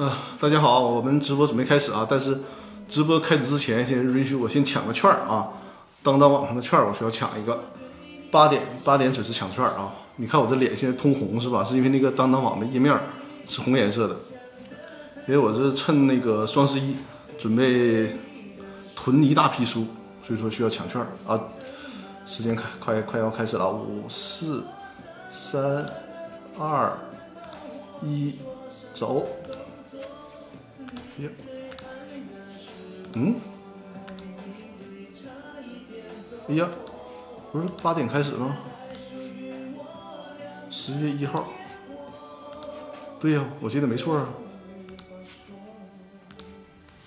呃，大家好，我们直播准备开始啊，但是直播开始之前，先允许我先抢个券儿啊，当当网上的券儿我需要抢一个，八点八点准时抢券儿啊。你看我这脸现在通红是吧？是因为那个当当网的页面是红颜色的，因为我是趁那个双十一准备囤一大批书，所以说需要抢券儿啊。时间开快快要开始了，五四三二一，走。呀，嗯，哎呀，不是八点开始吗？十月一号，对呀，我记得没错啊。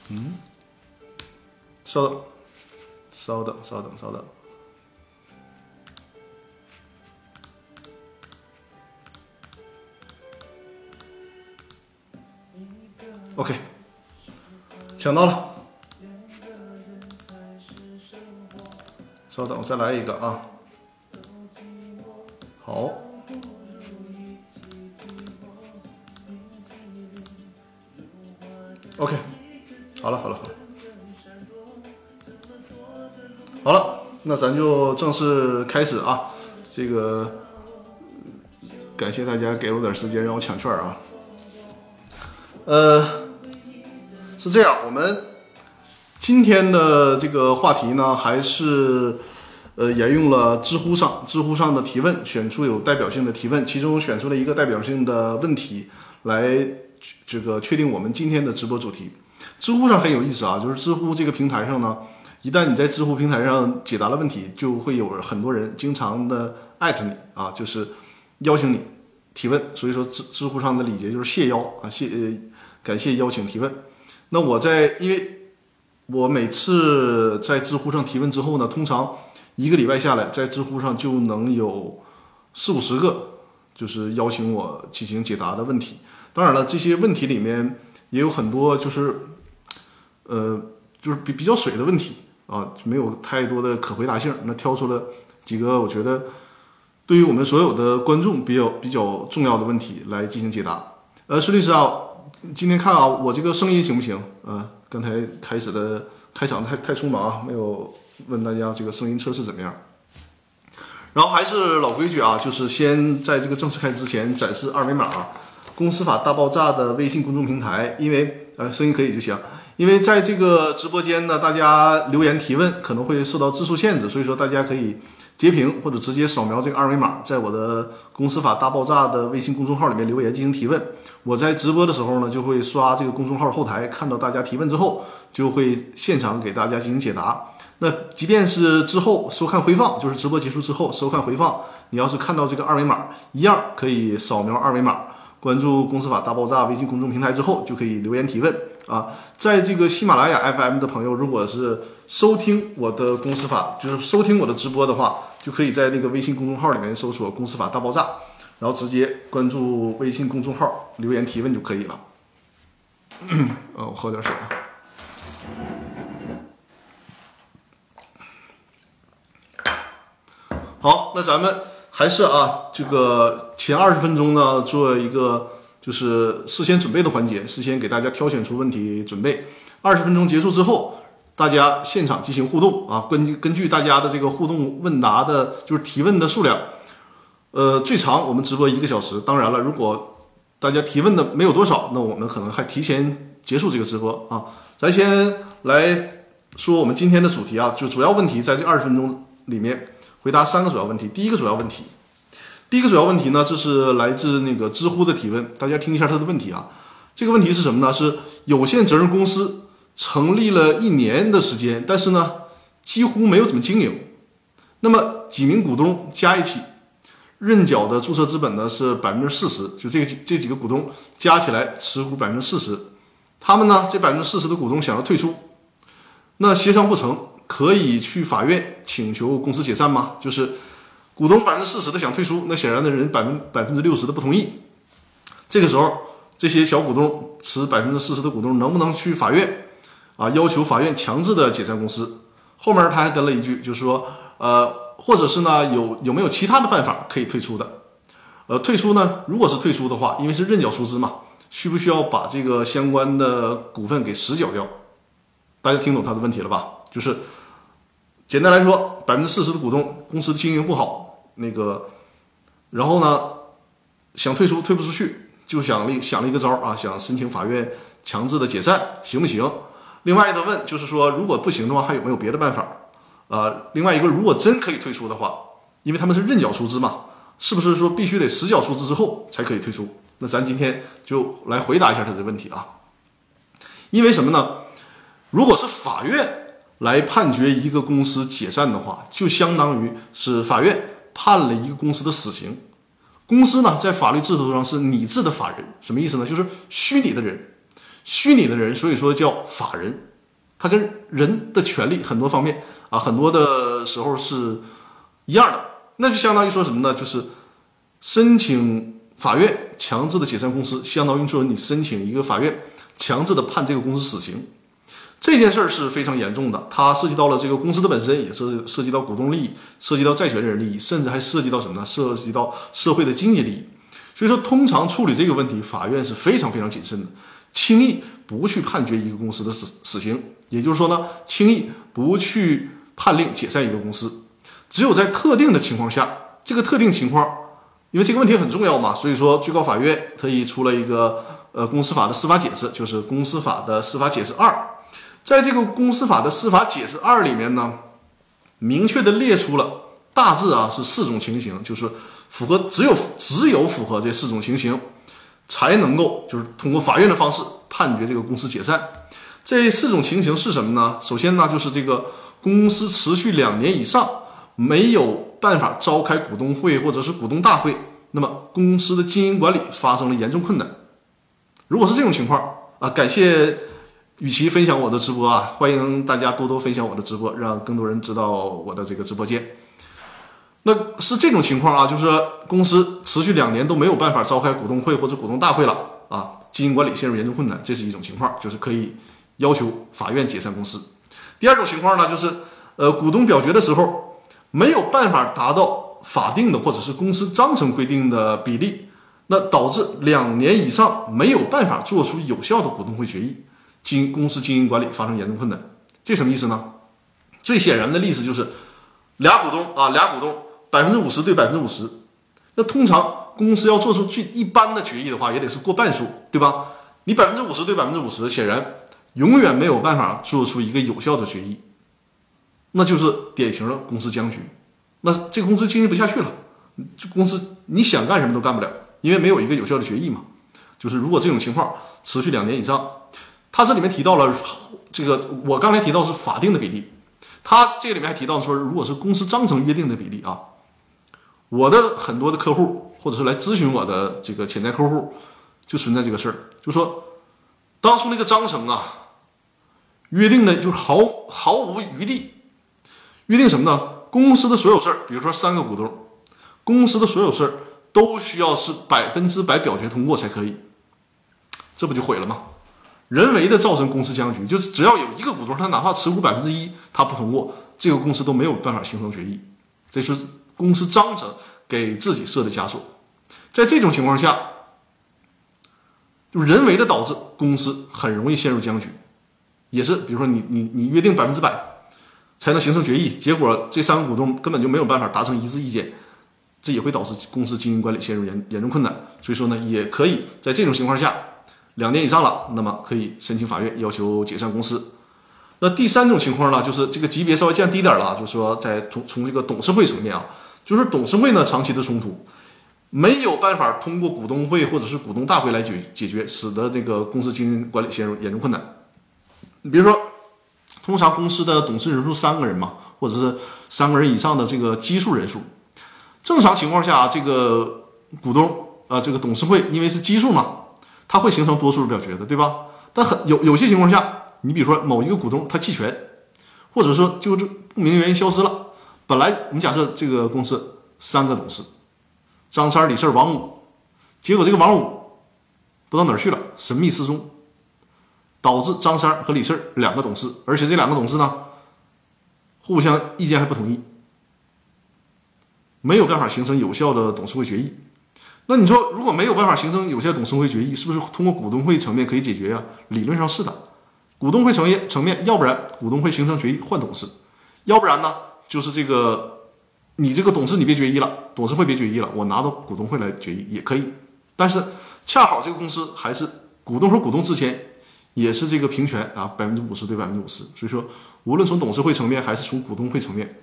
嗯，稍等，稍等，稍等，稍等。OK，抢到了。稍等，我再来一个啊。好。OK，好了，好了，好了。好了，那咱就正式开始啊。这个，感谢大家给我点时间让我抢券啊。呃，是这样，我们今天的这个话题呢，还是呃沿用了知乎上知乎上的提问，选出有代表性的提问，其中选出了一个代表性的问题来这个确定我们今天的直播主题。知乎上很有意思啊，就是知乎这个平台上呢，一旦你在知乎平台上解答了问题，就会有很多人经常的艾特你啊，就是邀请你提问。所以说知知乎上的礼节就是谢邀啊，谢呃感谢邀请提问。那我在因为我每次在知乎上提问之后呢，通常一个礼拜下来，在知乎上就能有四五十个就是邀请我进行解答的问题。当然了，这些问题里面也有很多就是。呃，就是比比较水的问题啊，没有太多的可回答性。那挑出了几个我觉得对于我们所有的观众比较比较重要的问题来进行解答。呃，孙律师啊，今天看啊，我这个声音行不行？呃，刚才开始的开场太太匆忙啊，没有问大家这个声音测试怎么样。然后还是老规矩啊，就是先在这个正式开始之前展示二维码，公司法大爆炸的微信公众平台，因为呃声音可以就行。因为在这个直播间呢，大家留言提问可能会受到字数限制，所以说大家可以截屏或者直接扫描这个二维码，在我的“公司法大爆炸”的微信公众号里面留言进行提问。我在直播的时候呢，就会刷这个公众号后台，看到大家提问之后，就会现场给大家进行解答。那即便是之后收看回放，就是直播结束之后收看回放，你要是看到这个二维码，一样可以扫描二维码，关注“公司法大爆炸”微信公众平台之后，就可以留言提问。啊，在这个喜马拉雅 FM 的朋友，如果是收听我的公司法，就是收听我的直播的话，就可以在那个微信公众号里面搜索“公司法大爆炸”，然后直接关注微信公众号留言提问就可以了。呃，我喝点水啊。好，那咱们还是啊，这个前二十分钟呢，做一个。就是事先准备的环节，事先给大家挑选出问题准备。二十分钟结束之后，大家现场进行互动啊，根据根据大家的这个互动问答的，就是提问的数量，呃，最长我们直播一个小时。当然了，如果大家提问的没有多少，那我们可能还提前结束这个直播啊。咱先来说我们今天的主题啊，就主要问题在这二十分钟里面回答三个主要问题。第一个主要问题。第一个主要问题呢，这是来自那个知乎的提问，大家听一下他的问题啊。这个问题是什么呢？是有限责任公司成立了一年的时间，但是呢，几乎没有怎么经营。那么几名股东加一起认缴的注册资本呢是百分之四十，就这个这几个股东加起来持股百分之四十。他们呢，这百分之四十的股东想要退出，那协商不成，可以去法院请求公司解散吗？就是。股东百分之四十的想退出，那显然的人百分百分之六十的不同意。这个时候，这些小股东持百分之四十的股东能不能去法院啊，要求法院强制的解散公司？后面他还跟了一句，就是说，呃，或者是呢，有有没有其他的办法可以退出的？呃，退出呢，如果是退出的话，因为是认缴出资嘛，需不需要把这个相关的股份给实缴掉？大家听懂他的问题了吧？就是简单来说，百分之四十的股东公司经营不好，那个，然后呢想退出退不出去，就想了想了一个招儿啊，想申请法院强制的解散，行不行？另外一个问就是说，如果不行的话，还有没有别的办法？呃，另外一个，如果真可以退出的话，因为他们是认缴出资嘛，是不是说必须得实缴出资之后才可以退出？那咱今天就来回答一下他的问题啊。因为什么呢？如果是法院来判决一个公司解散的话，就相当于是法院判了一个公司的死刑。公司呢，在法律制度上是拟制的法人，什么意思呢？就是虚拟的人。虚拟的人，所以说叫法人，他跟人的权利很多方面啊，很多的时候是一样的。那就相当于说什么呢？就是申请法院强制的解散公司，相当于说你申请一个法院强制的判这个公司死刑。这件事儿是非常严重的，它涉及到了这个公司的本身，也是涉及到股东利益，涉及到债权人利益，甚至还涉及到什么呢？涉及到社会的经济利益。所以说，通常处理这个问题，法院是非常非常谨慎的。轻易不去判决一个公司的死死刑，也就是说呢，轻易不去判令解散一个公司，只有在特定的情况下，这个特定情况，因为这个问题很重要嘛，所以说最高法院特意出了一个呃公司法的司法解释，就是公司法的司法解释二，在这个公司法的司法解释二里面呢，明确的列出了大致啊是四种情形，就是符合只有只有符合这四种情形。才能够就是通过法院的方式判决这个公司解散。这四种情形是什么呢？首先呢，就是这个公司持续两年以上没有办法召开股东会或者是股东大会，那么公司的经营管理发生了严重困难。如果是这种情况啊，感谢与其分享我的直播啊，欢迎大家多多分享我的直播，让更多人知道我的这个直播间。那是这种情况啊，就是公司持续两年都没有办法召开股东会或者股东大会了啊，经营管理陷入严重困难，这是一种情况，就是可以要求法院解散公司。第二种情况呢，就是呃股东表决的时候没有办法达到法定的或者是公司章程规定的比例，那导致两年以上没有办法做出有效的股东会决议，经公司经营管理发生严重困难，这什么意思呢？最显然的例子就是俩股东啊，俩股东。百分之五十对百分之五十，那通常公司要做出最一般的决议的话，也得是过半数，对吧？你百分之五十对百分之五十，显然永远没有办法做出一个有效的决议，那就是典型的公司僵局。那这个公司经营不下去了，这公司你想干什么都干不了，因为没有一个有效的决议嘛。就是如果这种情况持续两年以上，他这里面提到了这个，我刚才提到是法定的比例，他这里面还提到说，如果是公司章程约定的比例啊。我的很多的客户，或者是来咨询我的这个潜在客户，就存在这个事儿，就说当初那个章程啊，约定的就是毫毫无余地，约定什么呢？公司的所有事儿，比如说三个股东，公司的所有事儿都需要是百分之百表决通过才可以，这不就毁了吗？人为的造成公司僵局，就是只要有一个股东，他哪怕持股百分之一，他不通过，这个公司都没有办法形成决议，这是。公司章程给自己设的枷锁，在这种情况下，就人为的导致公司很容易陷入僵局，也是比如说你你你约定百分之百才能形成决议，结果这三个股东根本就没有办法达成一致意见，这也会导致公司经营管理陷入严严重困难。所以说呢，也可以在这种情况下，两年以上了，那么可以申请法院要求解散公司。那第三种情况呢，就是这个级别稍微降低点了，就是说在从从这个董事会层面啊。就是董事会呢长期的冲突，没有办法通过股东会或者是股东大会来解解决，使得这个公司经营管理陷入严重困难。你比如说，通常公司的董事人数三个人嘛，或者是三个人以上的这个基数人数，正常情况下，这个股东啊，这个董事会因为是基数嘛，它会形成多数表决的，对吧？但很有有些情况下，你比如说某一个股东他弃权，或者说就是不明原因消失了。本来我们假设这个公司三个董事，张三、李四、王五，结果这个王五不知道哪儿去了，神秘失踪，导致张三和李四两个董事，而且这两个董事呢，互相意见还不统一，没有办法形成有效的董事会决议。那你说如果没有办法形成有效董事会决议，是不是通过股东会层面可以解决呀？理论上是的，股东会层面层面，要不然股东会形成决议换董事，要不然呢就是这个你这个董事你别决议了，董事会别决议了，我拿到股东会来决议也可以。但是恰好这个公司还是股东和股东之间也是这个平权啊，百分之五十对百分之五十，所以说无论从董事会层面还是从股东会层面，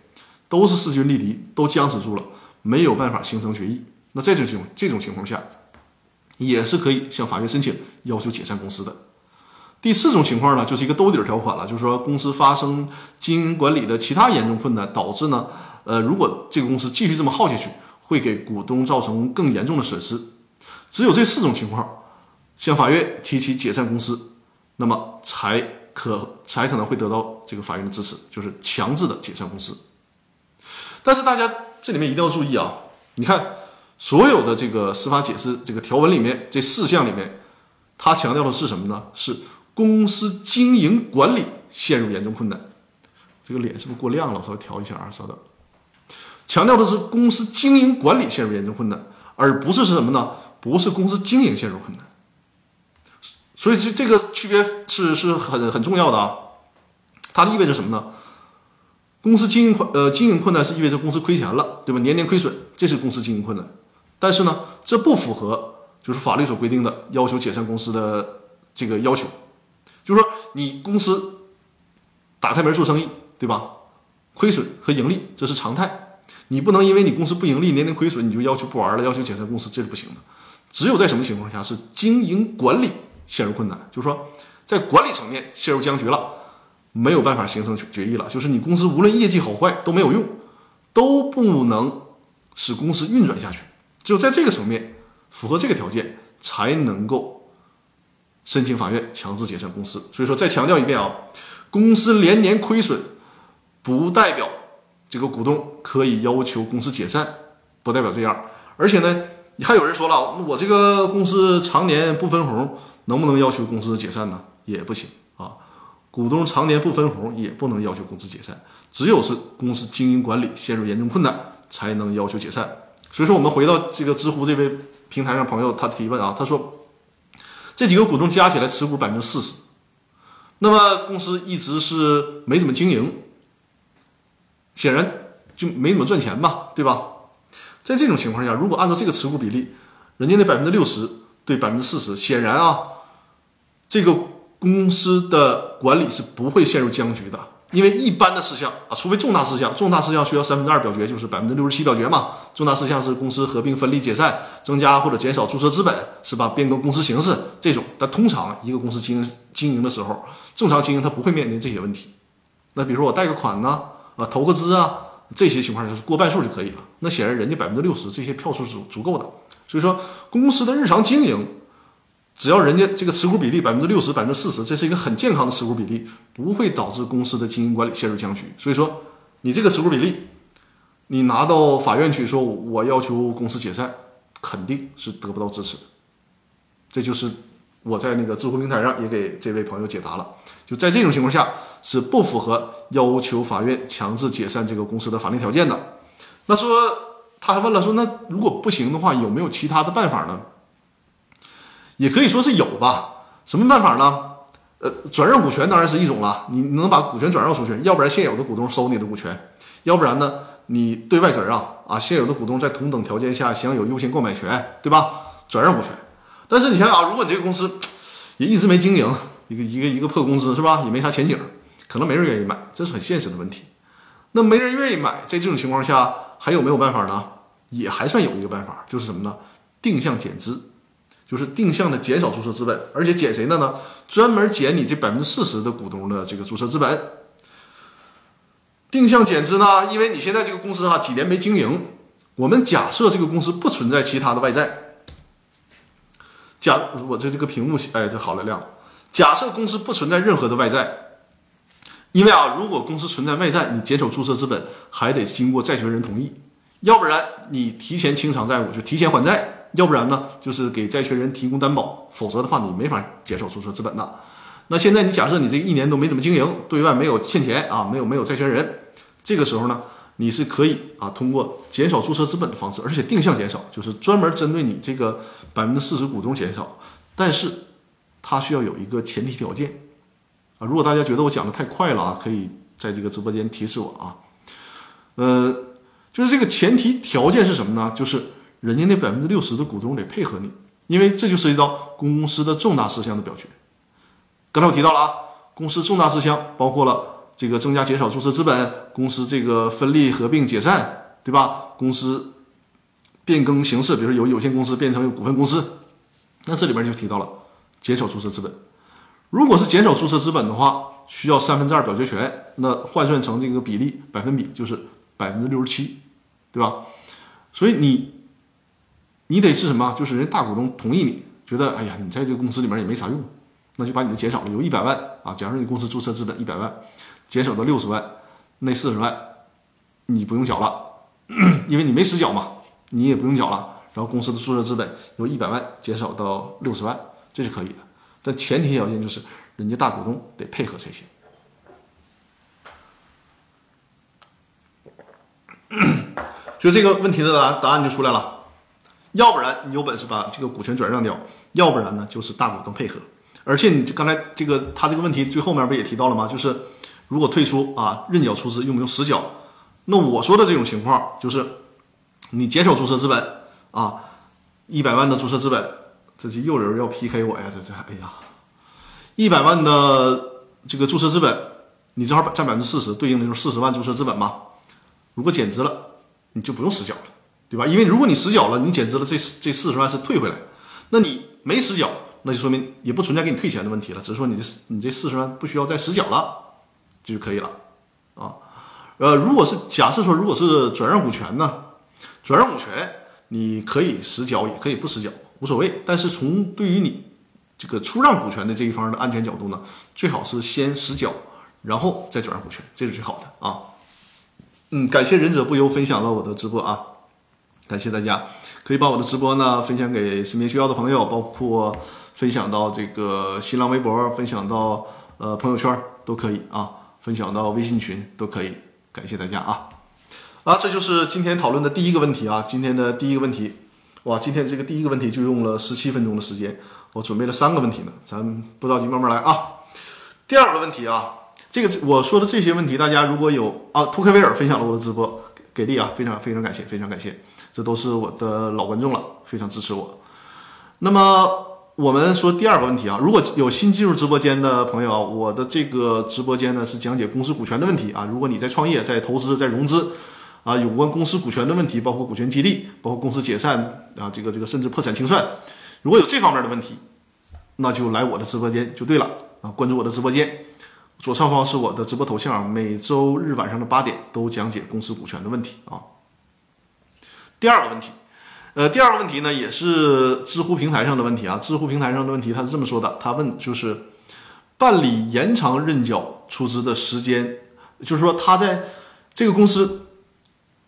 都是势均力敌，都僵持住了，没有办法形成决议。那这种情这种情况下，也是可以向法院申请要求解散公司的。第四种情况呢，就是一个兜底条款了，就是说公司发生经营管理的其他严重困难，导致呢，呃，如果这个公司继续这么耗下去，会给股东造成更严重的损失。只有这四种情况，向法院提起解散公司，那么才可才可能会得到这个法院的支持，就是强制的解散公司。但是大家这里面一定要注意啊，你看。所有的这个司法解释这个条文里面，这四项里面，它强调的是什么呢？是公司经营管理陷入严重困难。这个脸是不是过亮了？我稍微调一下啊，稍等。强调的是公司经营管理陷入严重困难，而不是是什么呢？不是公司经营陷入困难。所以这这个区别是是很很重要的啊。它意味着什么呢？公司经营困呃经营困难是意味着公司亏钱了，对吧？年年亏损，这是公司经营困难。但是呢，这不符合就是法律所规定的要求解散公司的这个要求，就是说你公司打开门做生意，对吧？亏损和盈利这是常态，你不能因为你公司不盈利，年年亏损，你就要求不玩了，要求解散公司，这是不行的。只有在什么情况下是经营管理陷入困难，就是说在管理层面陷入僵局了，没有办法形成决议了，就是你公司无论业绩好坏都没有用，都不能使公司运转下去。只有在这个层面符合这个条件，才能够申请法院强制解散公司。所以说，再强调一遍啊，公司连年亏损，不代表这个股东可以要求公司解散，不代表这样。而且呢，你还有人说了，我这个公司常年不分红，能不能要求公司解散呢？也不行啊，股东常年不分红，也不能要求公司解散。只有是公司经营管理陷入严重困难，才能要求解散。所以说，我们回到这个知乎这位平台上朋友，他提问啊，他说，这几个股东加起来持股百分之四十，那么公司一直是没怎么经营，显然就没怎么赚钱嘛，对吧？在这种情况下，如果按照这个持股比例，人家那百分之六十对百分之四十，显然啊，这个公司的管理是不会陷入僵局的。因为一般的事项啊，除非重大事项，重大事项需要三分之二表决，就是百分之六十七表决嘛。重大事项是公司合并、分立、解散、增加或者减少注册资本，是吧？变更公司形式这种。但通常一个公司经营经营的时候，正常经营它不会面临这些问题。那比如说我贷个款呢，啊，投个资啊，这些情况就是过半数就可以了。那显然人家百分之六十这些票数是足够的。所以说公司的日常经营。只要人家这个持股比例百分之六十、百分之四十，这是一个很健康的持股比例，不会导致公司的经营管理陷入僵局。所以说，你这个持股比例，你拿到法院去说，我要求公司解散，肯定是得不到支持的。这就是我在那个知乎平台上也给这位朋友解答了。就在这种情况下，是不符合要求法院强制解散这个公司的法定条件的。那说他还问了说，那如果不行的话，有没有其他的办法呢？也可以说是有吧，什么办法呢？呃，转让股权当然是一种了，你能把股权转让出去，要不然现有的股东收你的股权，要不然呢，你对外转让啊，现有的股东在同等条件下享有优先购买权，对吧？转让股权。但是你想想啊，如果你这个公司也一直没经营，一个一个一个破公司是吧？也没啥前景，可能没人愿意买，这是很现实的问题。那没人愿意买，在这种情况下还有没有办法呢？也还算有一个办法，就是什么呢？定向减资。就是定向的减少注册资本，而且减谁的呢？专门减你这百分之四十的股东的这个注册资本。定向减资呢？因为你现在这个公司哈几年没经营，我们假设这个公司不存在其他的外债。假我这这个屏幕哎，这好了亮。假设公司不存在任何的外债，因为啊，如果公司存在外债，你减少注册资本还得经过债权人同意，要不然你提前清偿债务就提前还债。要不然呢，就是给债权人提供担保，否则的话你没法减少注册资本的。那现在你假设你这一年都没怎么经营，对外没有欠钱啊，没有没有债权人，这个时候呢，你是可以啊通过减少注册资本的方式，而且定向减少，就是专门针对你这个百分之四十股东减少，但是它需要有一个前提条件啊。如果大家觉得我讲的太快了啊，可以在这个直播间提示我啊。呃，就是这个前提条件是什么呢？就是人家那百分之六十的股东得配合你，因为这就涉及到公司的重大事项的表决。刚才我提到了啊，公司重大事项包括了。这个增加、减少注册资本，公司这个分立、合并、解散，对吧？公司变更形式，比如说由有限公司变成股份公司，那这里边就提到了减少注册资本。如果是减少注册资本的话，需要三分之二表决权，那换算成这个比例百分比就是百分之六十七，对吧？所以你你得是什么？就是人大股东同意你，觉得哎呀，你在这个公司里面也没啥用，那就把你的减少了，由一百万啊，假如说你公司注册资本一百万。减少到六十万，那四十万你不用缴了，因为你没实缴嘛，你也不用缴了。然后公司的注册资本由一百万减少到六十万，这是可以的，但前提条件就是人家大股东得配合才行。所以这个问题的答答案就出来了，要不然你有本事把这个股权转让掉，要不然呢就是大股东配合。而且你刚才这个他这个问题最后面不也提到了吗？就是。如果退出啊，认缴出资用不用实缴？那我说的这种情况就是，你减少注册资本啊，一百万的注册资本，这是又有人要 PK 我呀？这这，哎呀，一百万的这个注册资本，你正好占百分之四十，对应的就是四十万注册资本嘛。如果减资了，你就不用实缴了，对吧？因为如果你实缴了，你减资了，这这四十万是退回来，那你没实缴，那就说明也不存在给你退钱的问题了，只是说你这你这四十万不需要再实缴了。就可以了，啊，呃，如果是假设说，如果是转让股权呢，转让股权你可以实缴，也可以不实缴，无所谓。但是从对于你这个出让股权的这一方的安全角度呢，最好是先实缴，然后再转让股权，这是最好的啊。嗯，感谢忍者不忧分享了我的直播啊，感谢大家，可以把我的直播呢分享给身边需要的朋友，包括分享到这个新浪微博，分享到呃朋友圈都可以啊。分享到微信群都可以，感谢大家啊！啊，这就是今天讨论的第一个问题啊。今天的第一个问题，哇，今天这个第一个问题就用了十七分钟的时间，我准备了三个问题呢，咱不着急，慢慢来啊。第二个问题啊，这个我说的这些问题，大家如果有啊，图克维尔分享了我的直播，给力啊，非常非常感谢，非常感谢，这都是我的老观众了，非常支持我。那么。我们说第二个问题啊，如果有新进入直播间的朋友，我的这个直播间呢是讲解公司股权的问题啊。如果你在创业、在投资、在融资啊，有关公司股权的问题，包括股权激励，包括公司解散啊，这个这个甚至破产清算，如果有这方面的问题，那就来我的直播间就对了啊。关注我的直播间，左上方是我的直播头像，每周日晚上的八点都讲解公司股权的问题啊。第二个问题。呃，第二个问题呢，也是知乎平台上的问题啊。知乎平台上的问题，他是这么说的：他问就是办理延长认缴出资的时间，就是说他在这个公司，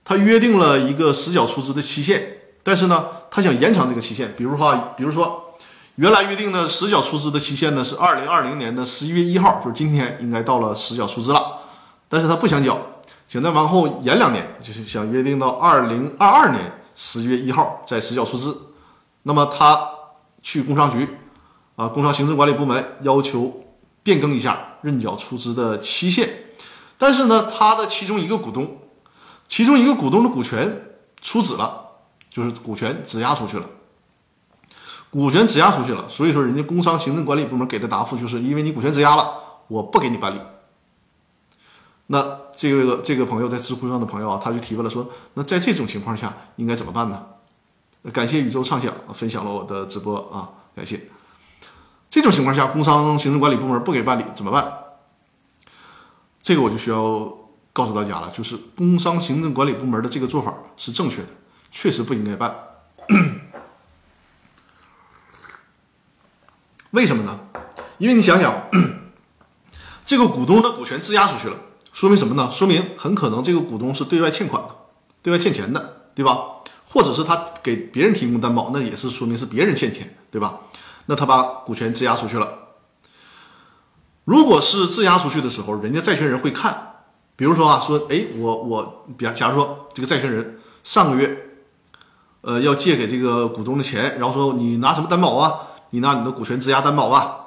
他约定了一个实缴出资的期限，但是呢，他想延长这个期限。比如说，比如说原来约定的实缴出资的期限呢是二零二零年的十一月一号，就是今天应该到了实缴出资了，但是他不想缴，想再往后延两年，就是想约定到二零二二年。十一月一号再实缴出资，那么他去工商局啊，工商行政管理部门要求变更一下认缴出资的期限，但是呢，他的其中一个股东，其中一个股东的股权出资了，就是股权质押出去了，股权质押出去了，所以说人家工商行政管理部门给的答复就是因为你股权质押了，我不给你办理。那这个这个朋友在知乎上的朋友啊，他就提问了，说那在这种情况下应该怎么办呢？感谢宇宙畅想分享了我的直播啊，感谢。这种情况下，工商行政管理部门不给办理怎么办？这个我就需要告诉大家了，就是工商行政管理部门的这个做法是正确的，确实不应该办。为什么呢？因为你想想，这个股东的股权质押出去了。说明什么呢？说明很可能这个股东是对外欠款的，对外欠钱的，对吧？或者是他给别人提供担保，那也是说明是别人欠钱，对吧？那他把股权质押出去了。如果是质押出去的时候，人家债权人会看，比如说啊，说哎，我我，比假如说这个债权人上个月，呃，要借给这个股东的钱，然后说你拿什么担保啊？你拿你的股权质押担保吧。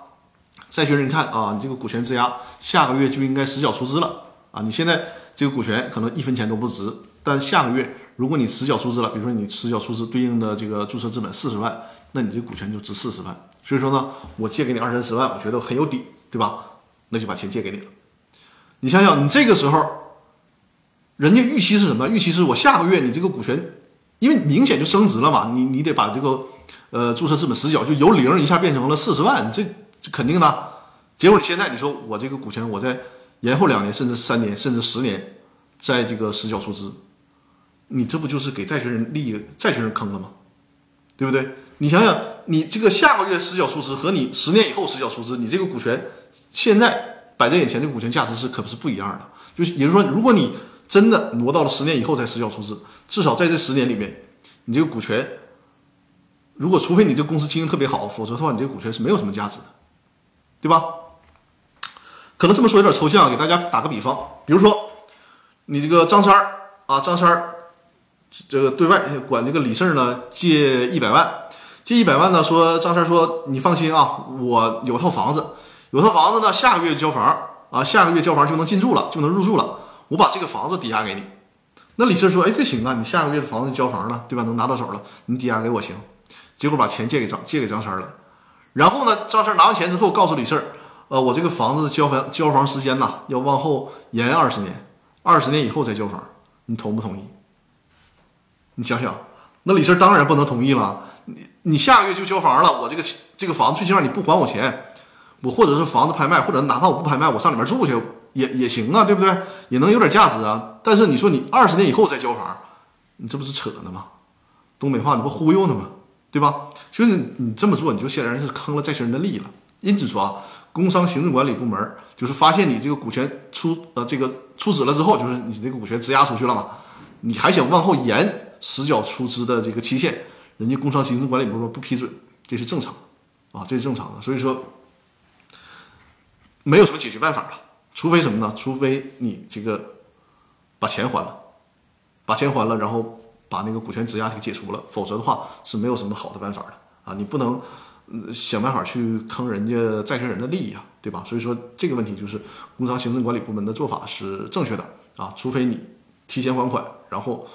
债权人一看啊，你这个股权质押下个月就应该实缴出资了啊！你现在这个股权可能一分钱都不值，但下个月如果你实缴出资了，比如说你实缴出资对应的这个注册资本四十万，那你这个股权就值四十万。所以说呢，我借给你二三十万，我觉得很有底，对吧？那就把钱借给你了。你想想，你这个时候，人家预期是什么？预期是我下个月你这个股权，因为明显就升值了嘛，你你得把这个呃注册资本实缴就由零一下变成了四十万，这肯定的。结果你现在你说我这个股权我在延后两年，甚至三年，甚至十年，在这个实缴出资，你这不就是给债权人利益债权人坑了吗？对不对？你想想，你这个下个月实缴出资和你十年以后实缴出资，你这个股权现在摆在眼前的股权价值是可不是不一样的？就是也就是说，如果你真的挪到了十年以后才实缴出资，至少在这十年里面，你这个股权，如果除非你这公司经营特别好，否则的话，你这个股权是没有什么价值的，对吧？可能这么说有点抽象，给大家打个比方，比如说你这个张三儿啊，张三儿这个对外管这个李四呢借一百万。借一百万呢？说张三说：“你放心啊，我有套房子，有套房子呢，下个月交房啊，下个月交房就能进驻了，就能入住了。我把这个房子抵押给你。”那李四说：“哎，这行啊，你下个月的房子交房了，对吧？能拿到手了，你抵押给我行。”结果把钱借给张借给张三了。然后呢，张三拿完钱之后，告诉李四儿：“呃，我这个房子交房交房时间呐，要往后延二十年，二十年以后再交房，你同不同意？”你想想，那李四当然不能同意了。你你下个月就交房了，我这个这个房子最起码你不还我钱，我或者是房子拍卖，或者哪怕我不拍卖，我上里面住去也也行啊，对不对？也能有点价值啊。但是你说你二十年以后再交房，你这不是扯呢吗？东北话你不忽悠呢吗？对吧？所以你这么做，你就显然是坑了债权人的利益了。因此说啊，工商行政管理部门就是发现你这个股权出呃这个出资了之后，就是你这个股权质押出去了嘛，你还想往后延实缴出资的这个期限。人家工商行政管理部门不批准，这是正常，啊，这是正常的。所以说，没有什么解决办法了，除非什么呢？除非你这个把钱还了，把钱还了，然后把那个股权质押给解除了，否则的话是没有什么好的办法的啊！你不能想办法去坑人家债权人的利益啊，对吧？所以说这个问题就是工商行政管理部门的做法是正确的啊，除非你提前还款，然后。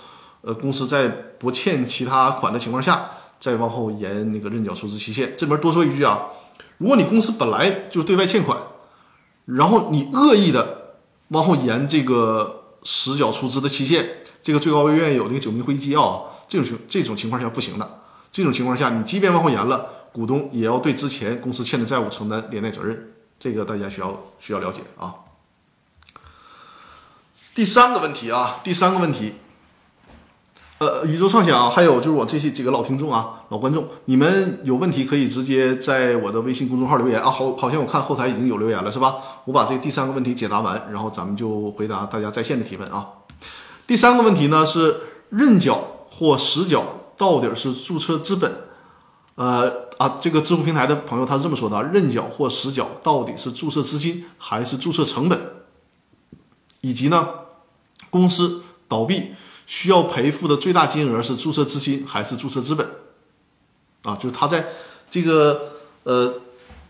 呃，公司在不欠其他款的情况下，再往后延那个认缴出资期限。这边多说一句啊，如果你公司本来就对外欠款，然后你恶意的往后延这个实缴出资的期限，这个最高院有那个九民会议纪要啊，这种情这种情况下不行的。这种情况下，你即便往后延了，股东也要对之前公司欠的债务承担连带责任。这个大家需要需要了解啊。第三个问题啊，第三个问题。呃，宇宙畅想，还有就是我这些几个老听众啊，老观众，你们有问题可以直接在我的微信公众号留言啊。好，好像我看后台已经有留言了，是吧？我把这第三个问题解答完，然后咱们就回答大家在线的提问啊。第三个问题呢是认缴或实缴到底是注册资本？呃啊，这个支付平台的朋友他是这么说的：认缴或实缴到底是注册资金还是注册成本？以及呢，公司倒闭。需要赔付的最大金额是注册资金还是注册资本？啊，就是他在这个呃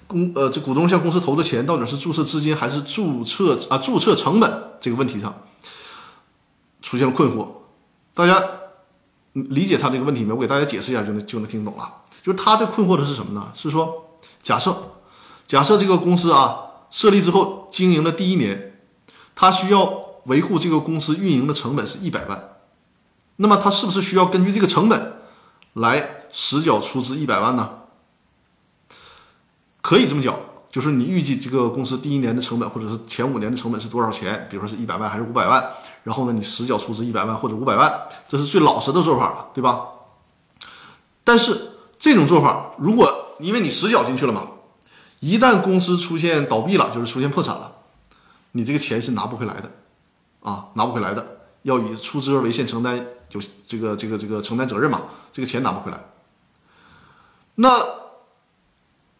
公呃这股东向公司投的钱到底是注册资金还是注册啊注册成本这个问题上出现了困惑。大家理解他这个问题没？我给大家解释一下就能就能听懂了。就是他这困惑的是什么呢？是说假设假设这个公司啊设立之后经营的第一年，他需要维护这个公司运营的成本是一百万。那么他是不是需要根据这个成本来实缴出资一百万呢？可以这么讲，就是你预计这个公司第一年的成本或者是前五年的成本是多少钱？比如说是一百万还是五百万？然后呢，你实缴出资一百万或者五百万，这是最老实的做法了，对吧？但是这种做法，如果因为你实缴进去了嘛，一旦公司出现倒闭了，就是出现破产了，你这个钱是拿不回来的啊，拿不回来的，要以出资额为限承担。就这个这个这个承担责任嘛，这个钱拿不回来，那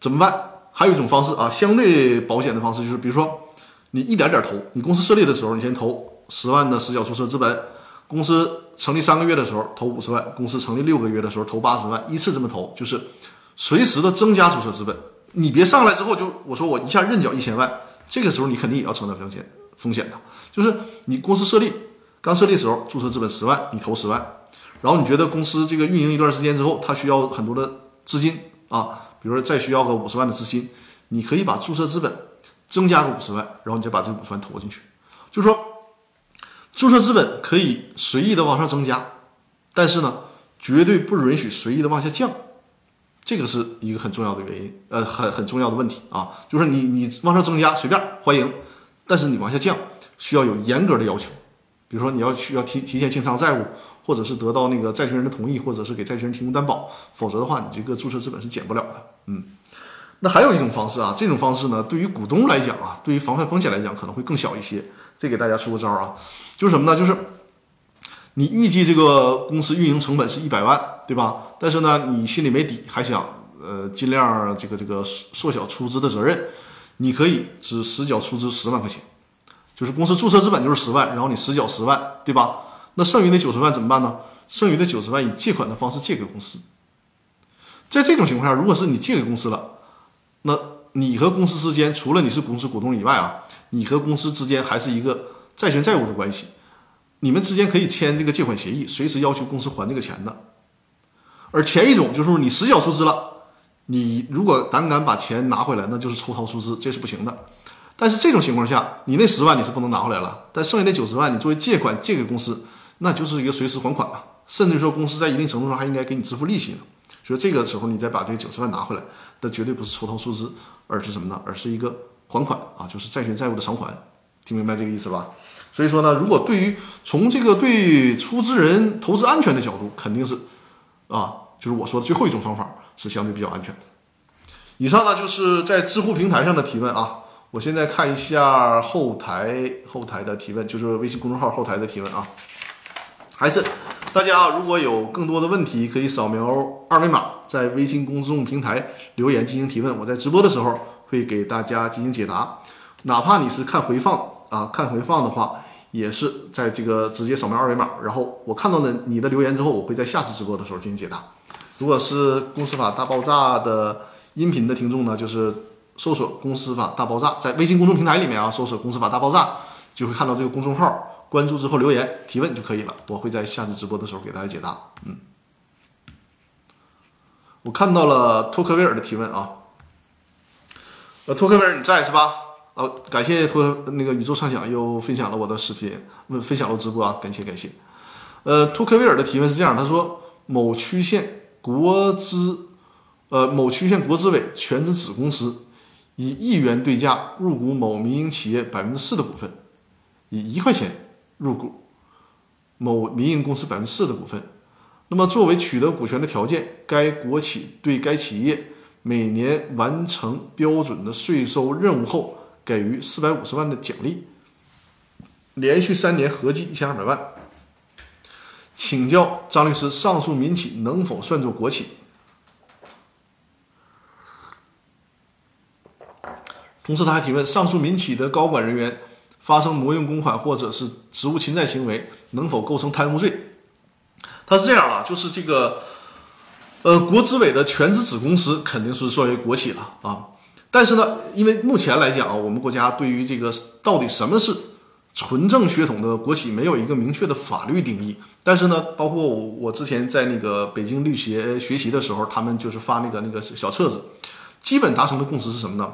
怎么办？还有一种方式啊，相对保险的方式就是，比如说你一点点投，你公司设立的时候，你先投十万的实缴注册资本。公司成立三个月的时候投五十万，公司成立六个月的时候投八十万，依次这么投，就是随时的增加注册资本。你别上来之后就我说我一下认缴一千万，这个时候你肯定也要承担风险风险的。就是你公司设立刚设立的时候注册资本十万，你投十万，然后你觉得公司这个运营一段时间之后，它需要很多的资金啊，比如说再需要个五十万的资金，你可以把注册资本增加个五十万，然后你再把这五十万投进去，就是说。注册资本可以随意的往上增加，但是呢，绝对不允许随意的往下降，这个是一个很重要的原因，呃，很很重要的问题啊，就是你你往上增加随便欢迎，但是你往下降需要有严格的要求，比如说你要需要提提前清偿债务，或者是得到那个债权人的同意，或者是给债权人提供担保，否则的话你这个注册资本是减不了的。嗯，那还有一种方式啊，这种方式呢，对于股东来讲啊，对于防范风险来讲可能会更小一些。这给大家出个招啊，就是什么呢？就是你预计这个公司运营成本是一百万，对吧？但是呢，你心里没底，还想呃尽量这个这个缩小出资的责任，你可以只实缴出资十万块钱，就是公司注册资本就是十万，然后你实缴十万，对吧？那剩余的九十万怎么办呢？剩余的九十万以借款的方式借给公司。在这种情况下，如果是你借给公司了，那你和公司之间除了你是公司股东以外啊。你和公司之间还是一个债权债务的关系，你们之间可以签这个借款协议，随时要求公司还这个钱的。而前一种就是你实缴出资了，你如果胆敢把钱拿回来，那就是抽逃出资，这是不行的。但是这种情况下，你那十万你是不能拿回来了，但剩下那九十万你作为借款借给公司，那就是一个随时还款嘛，甚至说公司在一定程度上还应该给你支付利息呢。所以这个时候你再把这个九十万拿回来，那绝对不是抽逃出资，而是什么呢？而是一个。还款啊，就是债权债务的偿还，听明白这个意思吧？所以说呢，如果对于从这个对出资人投资安全的角度，肯定是啊，就是我说的最后一种方法是相对比较安全的。以上呢就是在知乎平台上的提问啊，我现在看一下后台后台的提问，就是微信公众号后台的提问啊，还是大家啊，如果有更多的问题，可以扫描二维码，在微信公众平台留言进行提问，我在直播的时候。会给大家进行解答，哪怕你是看回放啊，看回放的话，也是在这个直接扫描二维码，然后我看到了你的留言之后，我会在下次直播的时候进行解答。如果是公司法大爆炸的音频的听众呢，就是搜索公司法大爆炸，在微信公众平台里面啊，搜索公司法大爆炸，就会看到这个公众号，关注之后留言提问就可以了，我会在下次直播的时候给大家解答。嗯，我看到了托克维尔的提问啊。呃，托克维尔你在是吧？哦，感谢托那个宇宙畅想又分享了我的视频，分享了直播啊，感谢感谢。呃，托克维尔的提问是这样，他说某区县国资，呃，某区县国资委全资子公司以一元对价入股某民营企业百分之四的股份，以一块钱入股某民营公司百分之四的股份。那么作为取得股权的条件，该国企对该企业。每年完成标准的税收任务后，给予四百五十万的奖励，连续三年合计一千二百万。请教张律师，上述民企能否算作国企？同时，他还提问：上述民企的高管人员发生挪用公款或者是职务侵占行为，能否构成贪污罪？他是这样的，就是这个。呃，国资委的全资子公司肯定是作为国企了啊，但是呢，因为目前来讲啊，我们国家对于这个到底什么是纯正血统的国企没有一个明确的法律定义。但是呢，包括我我之前在那个北京律协学习的时候，他们就是发那个那个小册子，基本达成的共识是什么呢？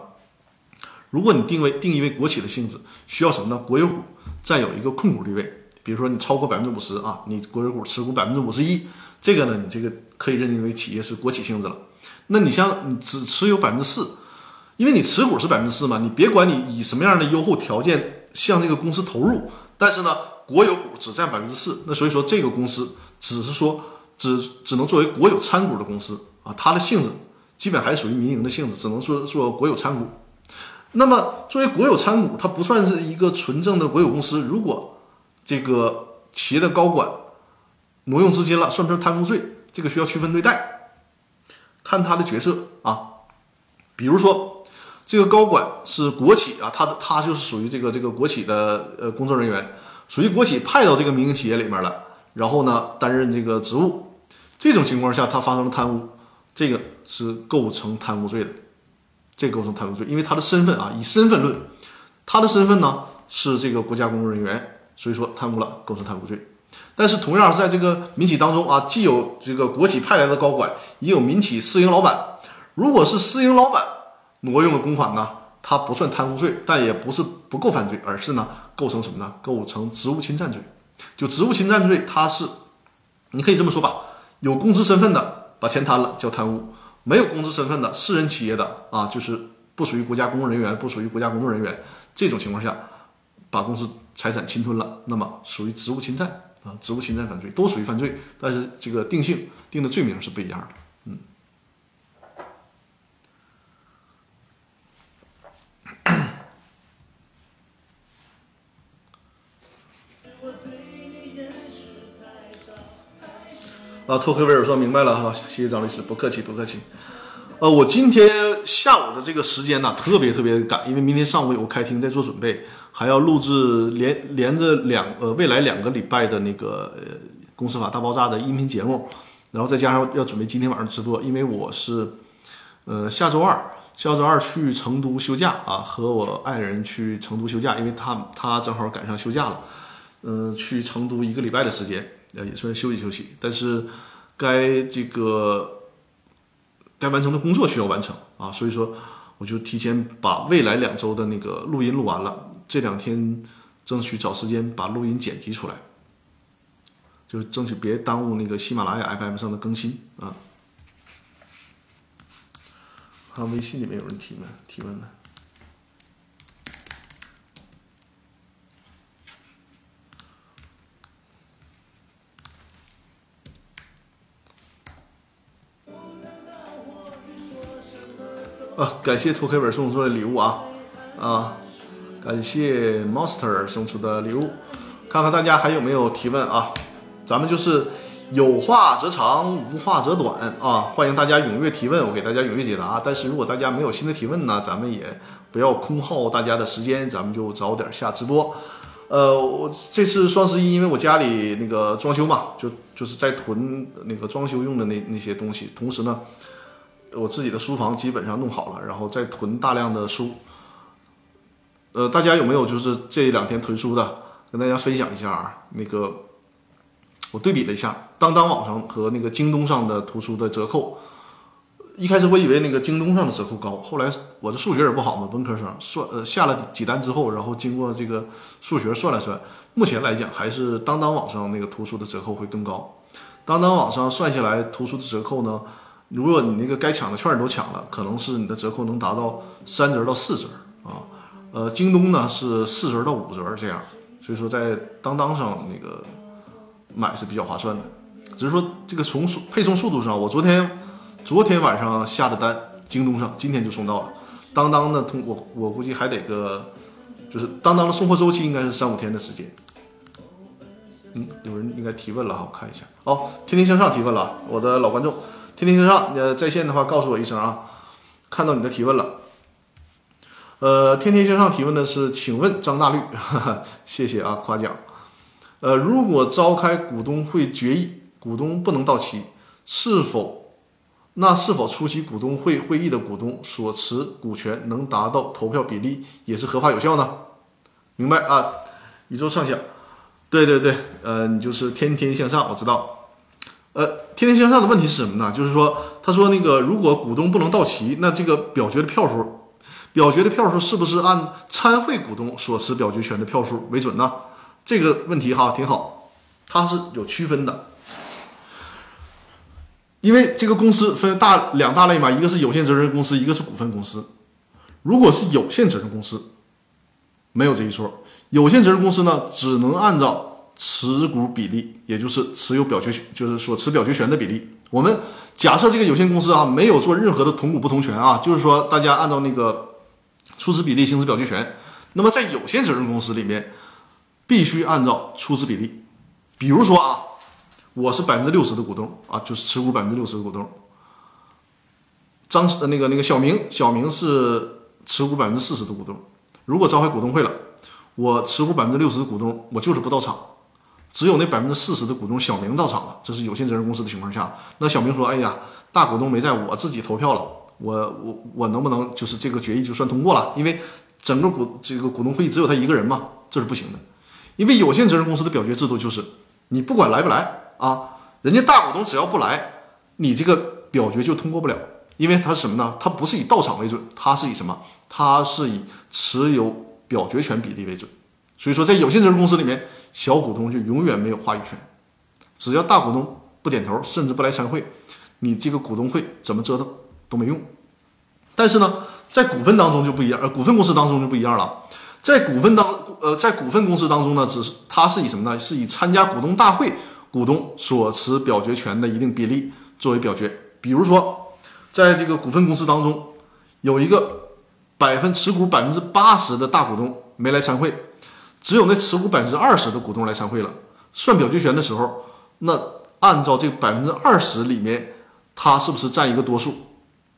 如果你定位定义为国企的性质，需要什么呢？国有股占有一个控股地位，比如说你超过百分之五十啊，你国有股持股百分之五十一。这个呢，你这个可以认定为企业是国企性质了。那你像你只持有百分之四，因为你持股是百分之四嘛，你别管你以什么样的优厚条件向这个公司投入，但是呢，国有股只占百分之四，那所以说这个公司只是说只只能作为国有参股的公司啊，它的性质基本还属于民营的性质，只能说做国有参股。那么作为国有参股，它不算是一个纯正的国有公司。如果这个企业的高管，挪用资金了，算不算贪污罪？这个需要区分对待，看他的角色啊。比如说，这个高管是国企啊，他的他就是属于这个这个国企的呃工作人员，属于国企派到这个民营企业里面了，然后呢担任这个职务，这种情况下他发生了贪污，这个是构成贪污罪的，这构成贪污罪，因为他的身份啊，以身份论，他的身份呢是这个国家公务人员，所以说贪污了，构成贪污罪。但是同样在这个民企当中啊，既有这个国企派来的高管，也有民企私营老板。如果是私营老板挪用了公款呢，他不算贪污罪，但也不是不够犯罪，而是呢构成什么呢？构成职务侵占罪。就职务侵占罪，它是你可以这么说吧，有公职身份的把钱贪了叫贪污，没有公职身份的私人企业的啊，就是不属于国家公务人员，不属于国家工作人员这种情况下，把公司财产侵吞了，那么属于职务侵占。啊，职务侵占犯罪都属于犯罪，但是这个定性定的罪名是不一样的。啊，托克维尔说明白了哈，谢谢张律师，不客气，不客气。呃，我今天下午的这个时间呢，特别特别赶，因为明天上午有个开庭在做准备。还要录制连连着两呃未来两个礼拜的那个公司法大爆炸的音频节目，然后再加上要准备今天晚上直播，因为我是呃下周二下周二去成都休假啊，和我爱人去成都休假，因为他他正好赶上休假了，嗯，去成都一个礼拜的时间，呃也算休息休息，但是该这个该完成的工作需要完成啊，所以说我就提前把未来两周的那个录音录完了。这两天争取找时间把录音剪辑出来，就争取别耽误那个喜马拉雅 FM 上的更新啊。看微信里面有人提问提问了。啊，感谢托 K 本送出的礼物啊啊！感谢 Monster 送出的礼物，看看大家还有没有提问啊？咱们就是有话则长，无话则短啊！欢迎大家踊跃提问，我给大家踊跃解答。但是如果大家没有新的提问呢，咱们也不要空耗大家的时间，咱们就早点下直播。呃，我这次双十一，因为我家里那个装修嘛，就就是在囤那个装修用的那那些东西，同时呢，我自己的书房基本上弄好了，然后再囤大量的书。呃，大家有没有就是这两天囤书的，跟大家分享一下啊？那个我对比了一下，当当网上和那个京东上的图书的折扣。一开始我以为那个京东上的折扣高，后来我的数学也不好嘛，文科生算呃下了几单之后，然后经过这个数学算了算，目前来讲还是当当网上那个图书的折扣会更高。当当网上算下来图书的折扣呢，如果你那个该抢的券都抢了，可能是你的折扣能达到三折到四折啊。呃，京东呢是四折到五折这样，所以说在当当上那个买是比较划算的。只是说这个从速配送速度上，我昨天昨天晚上下的单，京东上今天就送到了。当当的通我我估计还得个，就是当当的送货周期应该是三五天的时间。嗯，有人应该提问了哈，我看一下。哦，天天向上提问了，我的老观众，天天向上，呃，在线的话告诉我一声啊，看到你的提问了。呃，天天向上提问的是，请问张大绿，谢谢啊，夸奖。呃，如果召开股东会决议，股东不能到齐，是否那是否出席股东会会议的股东所持股权能达到投票比例，也是合法有效呢？明白啊？宇宙畅想，对对对，呃，你就是天天向上，我知道。呃，天天向上的问题是什么呢？就是说，他说那个如果股东不能到齐，那这个表决的票数。表决的票数是不是按参会股东所持表决权的票数为准呢？这个问题哈挺好，它是有区分的。因为这个公司分大两大类嘛，一个是有限责任公司，一个是股份公司。如果是有限责任公司，没有这一说。有限责任公司呢，只能按照持股比例，也就是持有表决权，就是所持表决权的比例。我们假设这个有限公司啊，没有做任何的同股不同权啊，就是说大家按照那个。出资比例行使表决权，那么在有限责任公司里面，必须按照出资比例。比如说啊，我是百分之六十的股东啊，就是持股百分之六十的股东。张那个那个小明，小明是持股百分之四十的股东。如果召开股东会了，我持股百分之六十的股东，我就是不到场，只有那百分之四十的股东小明到场了，这是有限责任公司的情况下，那小明说：“哎呀，大股东没在，我自己投票了，我我我能不能就是这个决议就算通过了？因为整个股这个股东会议只有他一个人嘛，这是不行的。因为有限责任公司的表决制度就是，你不管来不来啊，人家大股东只要不来，你这个表决就通过不了。”因为它是什么呢？它不是以到场为准，它是以什么？它是以持有表决权比例为准。所以说，在有限责任公司里面，小股东就永远没有话语权。只要大股东不点头，甚至不来参会，你这个股东会怎么折腾都没用。但是呢，在股份当中就不一样，呃，股份公司当中就不一样了。在股份当，呃，在股份公司当中呢，只是它是以什么呢？是以参加股东大会股东所持表决权的一定比例作为表决。比如说。在这个股份公司当中，有一个百分持股百分之八十的大股东没来参会，只有那持股百分之二十的股东来参会了。算表决权的时候，那按照这百分之二十里面，他是不是占一个多数？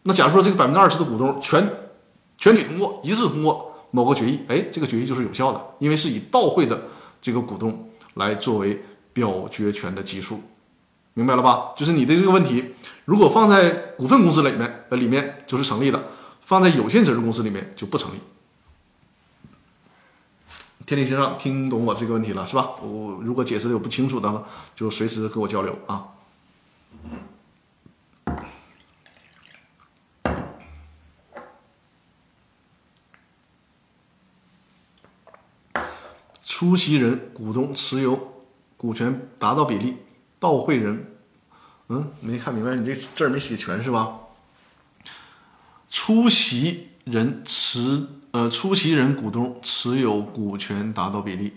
那假如说这个百分之二十的股东全全体通过，一致通过某个决议，哎，这个决议就是有效的，因为是以到会的这个股东来作为表决权的基数。明白了吧？就是你的这个问题，如果放在股份公司里面，呃，里面就是成立的；放在有限责任公司里面就不成立。天地先生，听懂我这个问题了是吧？我如果解释的有不清楚的，就随时和我交流啊。出席人股东持有股权达到比例。到会人，嗯，没看明白，你这字儿没写全是吧？出席人持呃，出席人股东持有股权达到比例，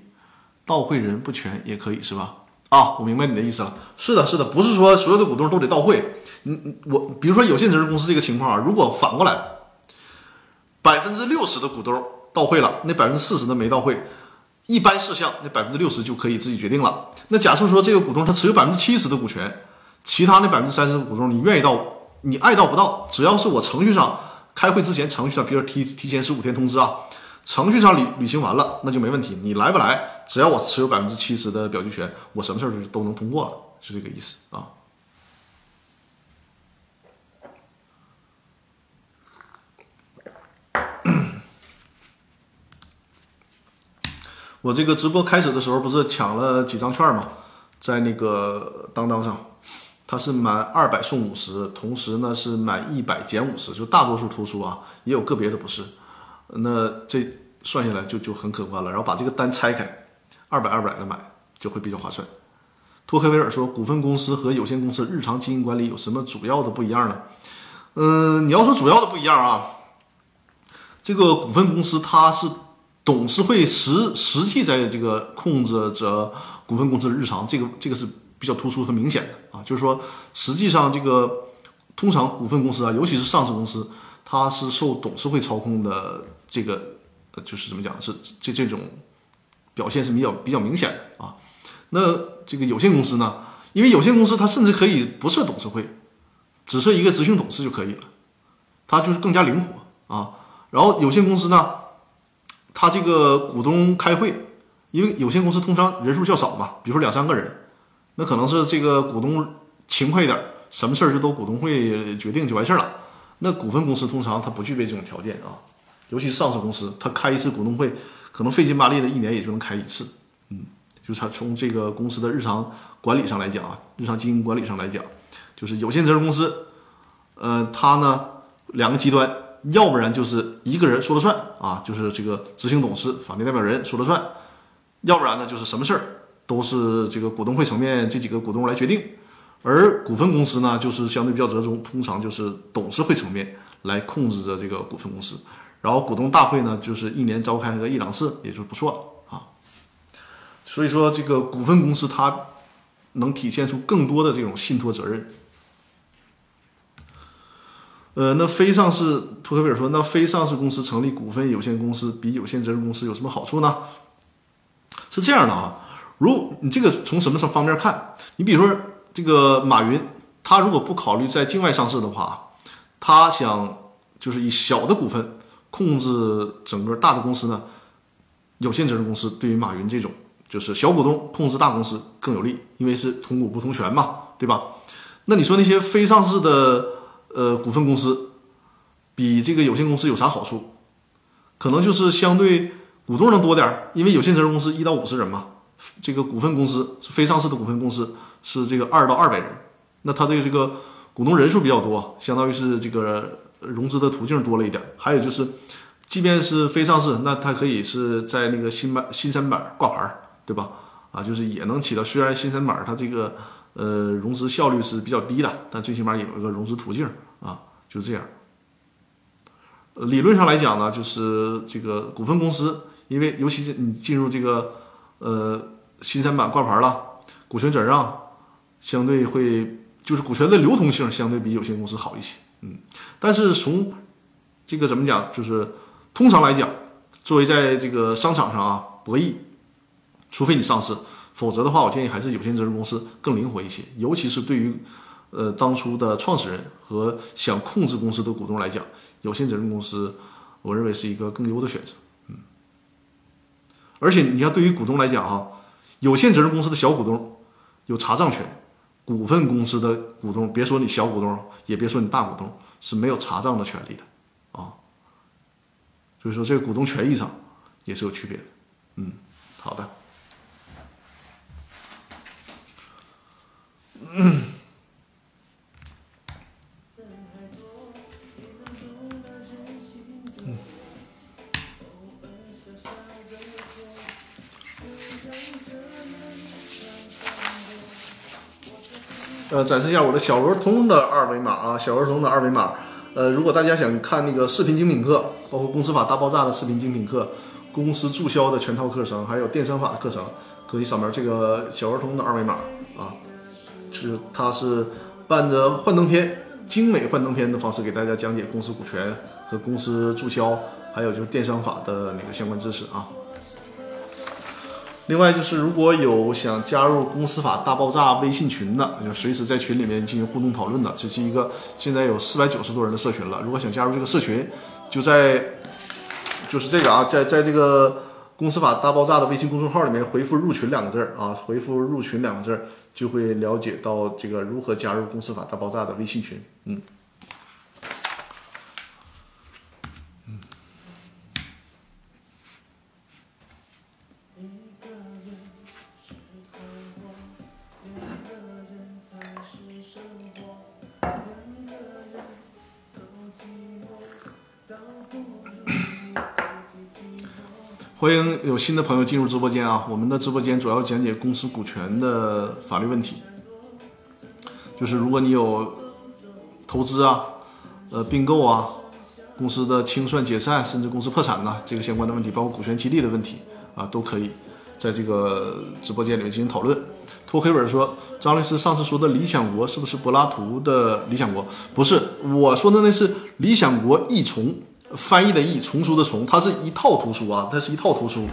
到会人不全也可以是吧？啊，我明白你的意思了。是的，是的，不是说所有的股东都得到会。嗯嗯，我比如说有限责任公司这个情况啊，如果反过来，百分之六十的股东到会了，那百分之四十的没到会。一般事项，那百分之六十就可以自己决定了。那假设说这个股东他持有百分之七十的股权，其他那百分之三十的股东，你愿意到，你爱到不到，只要是我程序上开会之前程序上，比如提提前十五天通知啊，程序上履履行完了，那就没问题。你来不来，只要我持有百分之七十的表决权，我什么事儿就都能通过了，是这个意思啊。我这个直播开始的时候不是抢了几张券吗？在那个当当上，它是满二百送五十，同时呢是满一百减五十，就大多数突出啊，也有个别的不是。那这算下来就就很可观了。然后把这个单拆开，二百二百的买就会比较划算。托克维尔说，股份公司和有限公司日常经营管理有什么主要的不一样呢？嗯，你要说主要的不一样啊，这个股份公司它是。董事会实实际在这个控制着股份公司的日常，这个这个是比较突出和明显的啊。就是说，实际上这个通常股份公司啊，尤其是上市公司，它是受董事会操控的。这个呃，就是怎么讲，是这这种表现是比较比较明显的啊。那这个有限公司呢，因为有限公司它甚至可以不设董事会，只设一个执行董事就可以了，它就是更加灵活啊。然后有限公司呢。它这个股东开会，因为有限公司通常人数较少嘛，比如说两三个人，那可能是这个股东勤快一点，什么事儿就都股东会决定就完事儿了。那股份公司通常它不具备这种条件啊，尤其是上市公司，它开一次股东会可能费劲巴力的，一年也就能开一次。嗯，就是它从这个公司的日常管理上来讲啊，日常经营管理上来讲，就是有限责任公司，呃，它呢两个极端。要不然就是一个人说了算啊，就是这个执行董事、法定代表人说了算；要不然呢，就是什么事儿都是这个股东会层面这几个股东来决定。而股份公司呢，就是相对比较折中，通常就是董事会层面来控制着这个股份公司。然后股东大会呢，就是一年召开个一两次，也就不错了啊。所以说，这个股份公司它能体现出更多的这种信托责任。呃，那非上市，托克维尔说，那非上市公司成立股份有限公司比有限责任公司有什么好处呢？是这样的啊，如你这个从什么上方面看？你比如说这个马云，他如果不考虑在境外上市的话，他想就是以小的股份控制整个大的公司呢，有限责任公司对于马云这种就是小股东控制大公司更有利，因为是同股不同权嘛，对吧？那你说那些非上市的呃股份公司，比这个有限公司有啥好处？可能就是相对股东能多点，因为有限责任公司一到五十人嘛，这个股份公司是非上市的股份公司是这个二到二百人，那它的这个股东人数比较多，相当于是这个融资的途径多了一点。还有就是，即便是非上市，那它可以是在那个新板新三板挂牌，对吧？啊，就是也能起到，虽然新三板它这个呃融资效率是比较低的，但最起码有一个融资途径啊，就是这样。理论上来讲呢，就是这个股份公司，因为尤其是你进入这个呃新三板挂牌了，股权转让相对会就是股权的流通性相对比有限公司好一些，嗯，但是从这个怎么讲，就是通常来讲，作为在这个商场上啊博弈，除非你上市，否则的话，我建议还是有限责任公司更灵活一些，尤其是对于呃当初的创始人和想控制公司的股东来讲。有限责任公司，我认为是一个更优的选择。嗯，而且你要，对于股东来讲，哈，有限责任公司的小股东有查账权，股份公司的股东，别说你小股东，也别说你大股东，是没有查账的权利的啊。所以说，这个股东权益上也是有区别的。嗯，好的。嗯。呃，展示一下我的小儿童的二维码啊，小儿童的二维码。呃，如果大家想看那个视频精品课，包括公司法大爆炸的视频精品课、公司注销的全套课程，还有电商法的课程，可以扫描这个小儿童的二维码啊。是，它是伴着幻灯片、精美幻灯片的方式给大家讲解公司股权和公司注销，还有就是电商法的那个相关知识啊。另外就是，如果有想加入公司法大爆炸微信群的，就随时在群里面进行互动讨论的，这是一个现在有四百九十多人的社群了。如果想加入这个社群，就在就是这个啊，在在这个公司法大爆炸的微信公众号里面回复“入群”两个字儿啊，回复“入群”两个字儿，就会了解到这个如何加入公司法大爆炸的微信群。嗯。欢迎有新的朋友进入直播间啊！我们的直播间主要讲解公司股权的法律问题，就是如果你有投资啊、呃并购啊、公司的清算解散，甚至公司破产呐，这个相关的问题，包括股权激励的问题啊，都可以在这个直播间里面进行讨论。托黑本说：“张律师上次说的理想国是不是柏拉图的理想国？不是，我说的那是理想国一重。”翻译的译，丛书的丛，它是一套图书啊，它是一套图书。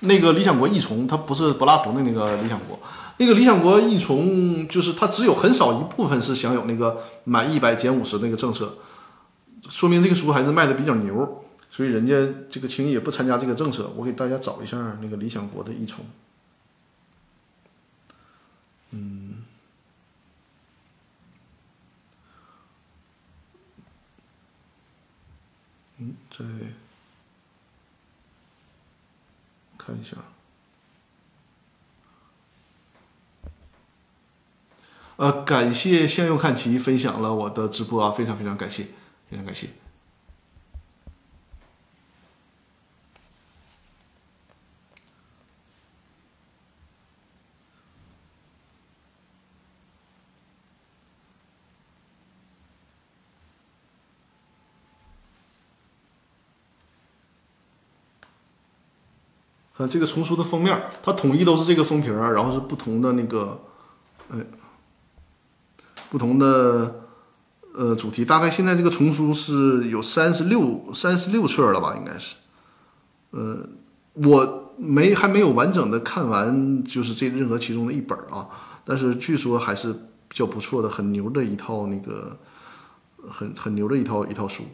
那个《理想国》译丛，它不是柏拉图的那个《理想国》，那个《理想国》译丛就是它只有很少一部分是享有那个满一百减五十那个政策，说明这个书还是卖的比较牛，所以人家这个轻易也不参加这个政策。我给大家找一下那个《理想国》的译丛，嗯。嗯，对看一下。呃，感谢向右看齐分享了我的直播啊，非常非常感谢，非常感谢。呃，这个丛书的封面，它统一都是这个封皮儿，然后是不同的那个，哎，不同的呃主题。大概现在这个丛书是有三十六三十六册了吧，应该是。呃，我没还没有完整的看完，就是这任何其中的一本啊。但是据说还是比较不错的，很牛的一套那个，很很牛的一套一套书。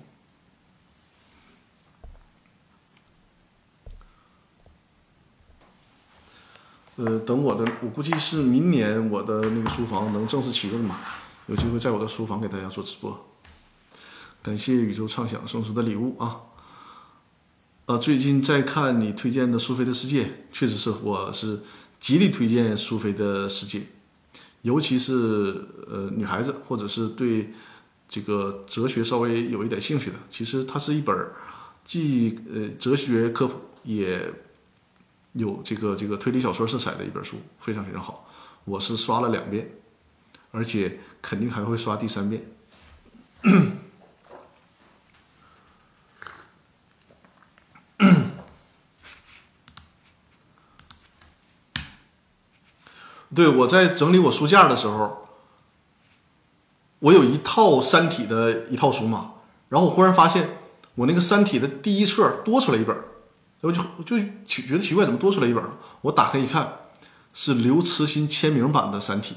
呃，等我的，我估计是明年我的那个书房能正式启动吧，有机会在我的书房给大家做直播。感谢宇宙畅想送出的礼物啊！呃，最近在看你推荐的苏菲的世界，确实是我是极力推荐苏菲的世界，尤其是呃女孩子或者是对这个哲学稍微有一点兴趣的，其实它是一本既呃哲学科普也有这个这个推理小说色彩的一本书，非常非常好。我是刷了两遍，而且肯定还会刷第三遍。对，我在整理我书架的时候，我有一套《三体》的一套书嘛，然后我忽然发现我那个《三体》的第一册多出来一本，我就就奇觉得奇怪，怎么多出来一本？我打开一看，是刘慈欣签名版的《三体》。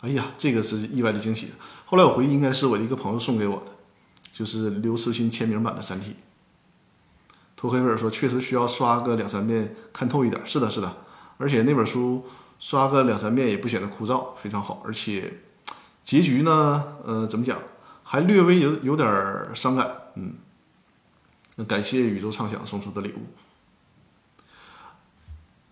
哎呀，这个是意外的惊喜。后来我回忆，应该是我的一个朋友送给我的，就是刘慈欣签名版的《三体》。托黑威尔说，确实需要刷个两三遍看透一点。是的，是的，而且那本书。刷个两三遍也不显得枯燥，非常好。而且结局呢，呃，怎么讲，还略微有有点伤感。嗯，感谢宇宙畅想送出的礼物。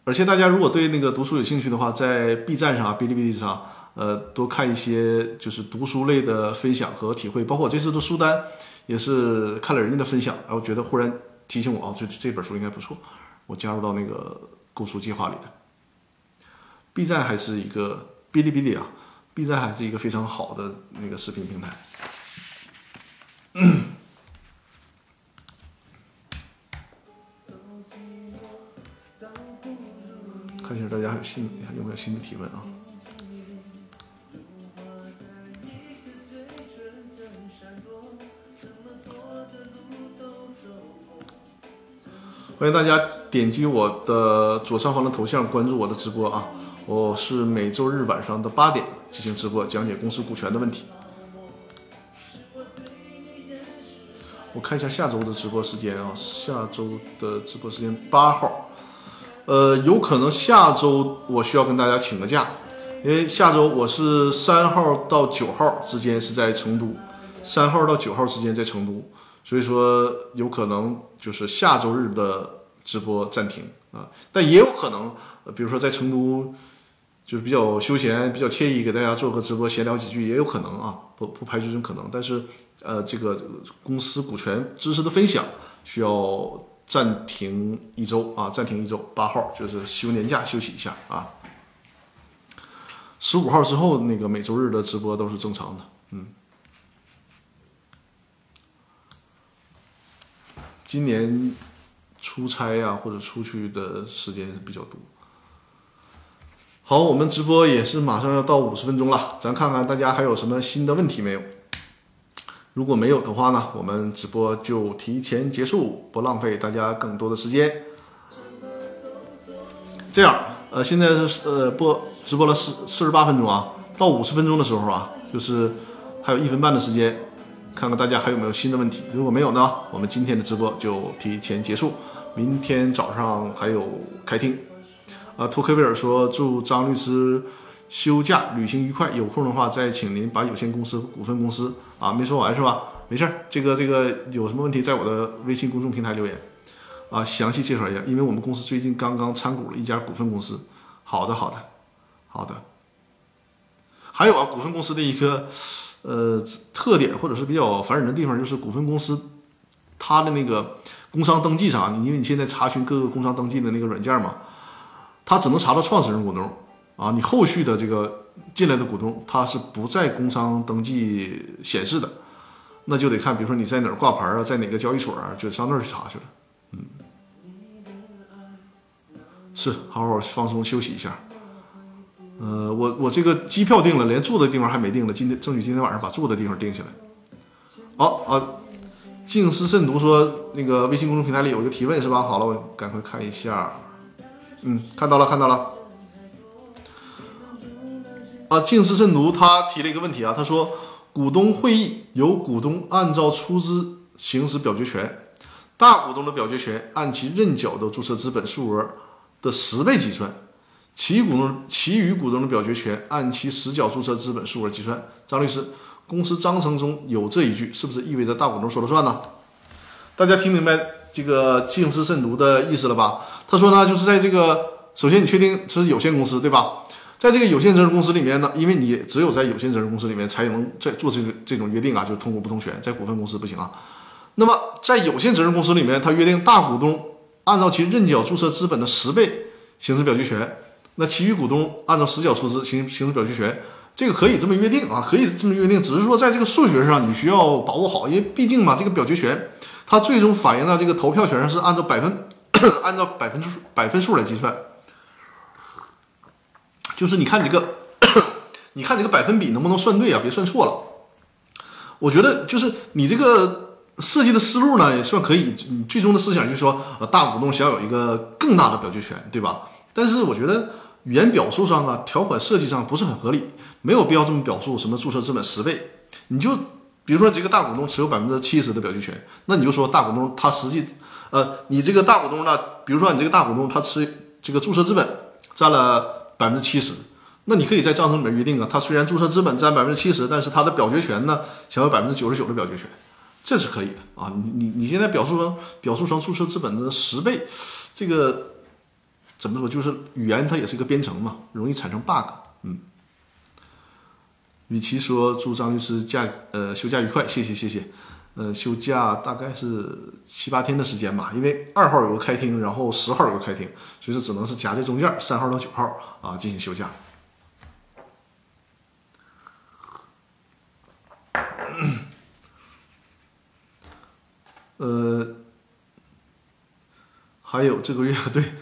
而且大家如果对那个读书有兴趣的话，在 B 站上、哔哩哔哩上，呃，多看一些就是读书类的分享和体会。包括我这次的书单也是看了人家的分享，然后觉得忽然提醒我啊，这这本书应该不错，我加入到那个购书计划里的。B 站还是一个哔哩哔哩啊，B 站还是一个非常好的那个视频平台。嗯 看一下大家还有新有没有新的提问啊？欢迎大家点击我的左上方的头像关注我的直播啊！我是每周日晚上的八点进行直播，讲解公司股权的问题。我看一下下周的直播时间啊，下周的直播时间八号，呃，有可能下周我需要跟大家请个假，因为下周我是三号到九号之间是在成都，三号到九号之间在成都，所以说有可能就是下周日的直播暂停啊，但也有可能，比如说在成都。就是比较休闲、比较惬意，给大家做个直播，闲聊几句也有可能啊，不不排除这种可能。但是，呃，这个公司股权知识的分享需要暂停一周啊，暂停一周，八号就是休年假休息一下啊。十五号之后，那个每周日的直播都是正常的，嗯。今年出差呀或者出去的时间比较多。好，我们直播也是马上要到五十分钟了，咱看看大家还有什么新的问题没有？如果没有的话呢，我们直播就提前结束，不浪费大家更多的时间。这样，呃，现在是呃播直播了四四十八分钟啊，到五十分钟的时候啊，就是还有一分半的时间，看看大家还有没有新的问题。如果没有呢，我们今天的直播就提前结束，明天早上还有开庭。啊，托克维尔说：“祝张律师休假旅行愉快，有空的话再请您把有限公司、股份公司啊，没说完是吧？没事儿，这个这个有什么问题，在我的微信公众平台留言啊，详细介绍一下。因为我们公司最近刚刚参股了一家股份公司。好的，好的，好的。还有啊，股份公司的一个呃特点或者是比较烦人的地方，就是股份公司它的那个工商登记上，你因为你现在查询各个工商登记的那个软件嘛。”它只能查到创始人股东，啊，你后续的这个进来的股东，他是不在工商登记显示的，那就得看，比如说你在哪儿挂牌啊，在哪个交易所啊，就上那儿去查去了。嗯，是，好好放松休息一下。呃，我我这个机票定了，连住的地方还没定呢，今天争取今天晚上把住的地方定下来。好啊，静思慎独说那个微信公众平台里有一个提问是吧？好了，我赶快看一下。嗯，看到了，看到了。啊，静思慎独他提了一个问题啊，他说，股东会议由股东按照出资行使表决权，大股东的表决权按其认缴的注册资本数额的十倍计算，其股东其余股东的表决权按其实缴注册资本数额计算。张律师，公司章程中有这一句，是不是意味着大股东说了算呢？大家听明白这个静思慎读的意思了吧？他说呢，就是在这个首先你确定是有限公司对吧？在这个有限责任公司里面呢，因为你只有在有限责任公司里面才能在做这个这种约定啊，就是通过不同权，在股份公司不行啊。那么在有限责任公司里面，他约定大股东按照其认缴注册资本的十倍行使表决权。那其余股东按照实缴出资行行使表决权，这个可以这么约定啊，可以这么约定，只是说在这个数学上你需要把握好，因为毕竟嘛，这个表决权它最终反映到这个投票权上是按照百分 按照百分之百分数来计算，就是你看这个，你看这个百分比能不能算对啊？别算错了。我觉得就是你这个设计的思路呢也算可以，你最终的思想就是说，呃，大股东想有一个更大的表决权，对吧？但是我觉得。语言表述上啊，条款设计上不是很合理，没有必要这么表述。什么注册资本十倍，你就比如说这个大股东持有百分之七十的表决权，那你就说大股东他实际，呃，你这个大股东呢，比如说你这个大股东他持这个注册资本占了百分之七十，那你可以在章程里面约定啊，他虽然注册资本占百分之七十，但是他的表决权呢，享有百分之九十九的表决权，这是可以的啊。你你你现在表述成表述成注册资本的十倍，这个。怎么说？就是语言它也是一个编程嘛，容易产生 bug。嗯，与其说祝张律师假呃休假愉快，谢谢谢谢。呃，休假大概是七八天的时间吧，因为二号有个开庭，然后十号有个开庭，所以说只能是夹在中间，三号到九号啊进行休假。呃，还有这个月 对。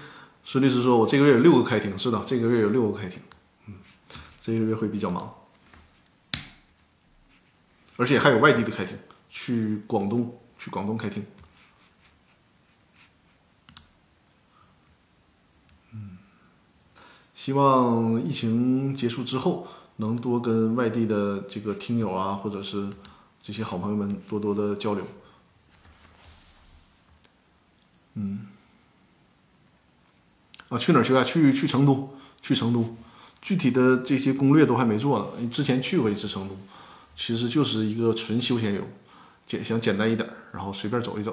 孙律师说：“我这个月有六个开庭，是的，这个月有六个开庭，嗯，这个月会比较忙，而且还有外地的开庭，去广东，去广东开庭，希望疫情结束之后，能多跟外地的这个听友啊，或者是这些好朋友们多多的交流，嗯。”啊，去哪儿休假？去去成都，去成都。具体的这些攻略都还没做呢。之前去过一次成都，其实就是一个纯休闲游，简想简单一点，然后随便走一走。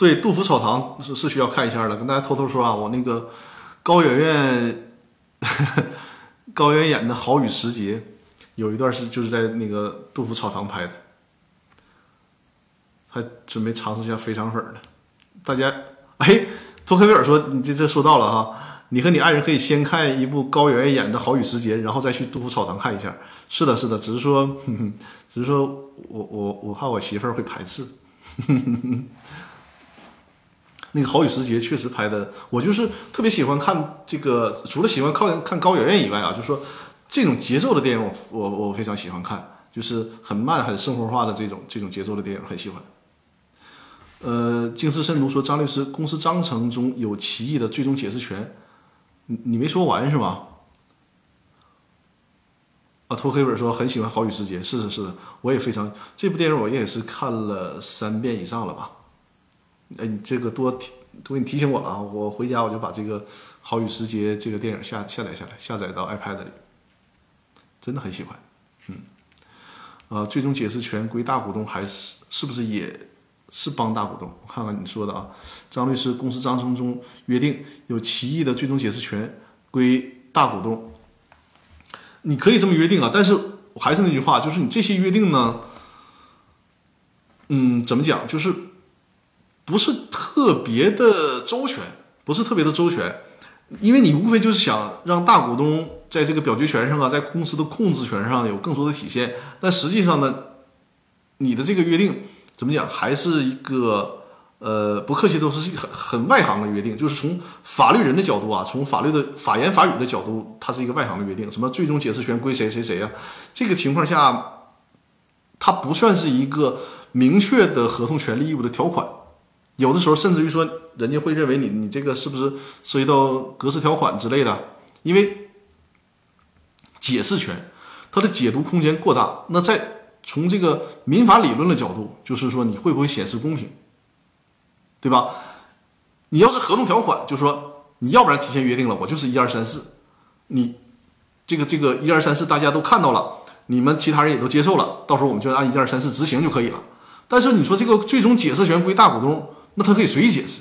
对，杜甫草堂是是需要看一下的。跟大家偷偷说啊，我那个高圆圆，高圆圆演的《好雨时节》，有一段是就是在那个杜甫草堂拍的，还准备尝试一下肥肠粉呢。大家，哎，托克维尔说你这这说到了哈，你和你爱人可以先看一部高圆圆演的《好雨时节》，然后再去杜甫草堂看一下。是的，是的，只是说，只是说我我我怕我媳妇儿会排斥。那个《好雨时节》确实拍的，我就是特别喜欢看这个。除了喜欢看看高圆圆以外啊，就是说这种节奏的电影，我我我非常喜欢看，就是很慢、很生活化的这种这种节奏的电影，很喜欢。呃，静思深读说，张律师，公司章程中有歧义的最终解释权，你你没说完是吧？啊，托黑本说很喜欢《好雨时节》，是是是，我也非常这部电影，我也是看了三遍以上了吧？哎，你这个多提多你提醒我了啊！我回家我就把这个《好雨时节》这个电影下下载下来，下载到 iPad 里，真的很喜欢。嗯，呃，最终解释权归大股东还是是不是也是帮大股东？我看看你说的啊，张律师，公司章程中约定有歧义的最终解释权归大股东。你可以这么约定啊，但是我还是那句话，就是你这些约定呢，嗯，怎么讲，就是不是特别的周全，不是特别的周全，因为你无非就是想让大股东在这个表决权上啊，在公司的控制权上有更多的体现，但实际上呢，你的这个约定怎么讲，还是一个。呃，不客气，都是一个很很外行的约定，就是从法律人的角度啊，从法律的法言法语的角度，它是一个外行的约定。什么最终解释权归谁谁谁啊？这个情况下，它不算是一个明确的合同权利义务的条款。有的时候甚至于说，人家会认为你你这个是不是涉及到格式条款之类的？因为解释权它的解读空间过大。那在从这个民法理论的角度，就是说你会不会显示公平，对吧？你要是合同条款，就说你要不然提前约定了，我就是一二三四，你这个这个一二三四大家都看到了，你们其他人也都接受了，到时候我们就按一二三四执行就可以了。但是你说这个最终解释权归大股东。那他可以随意解释，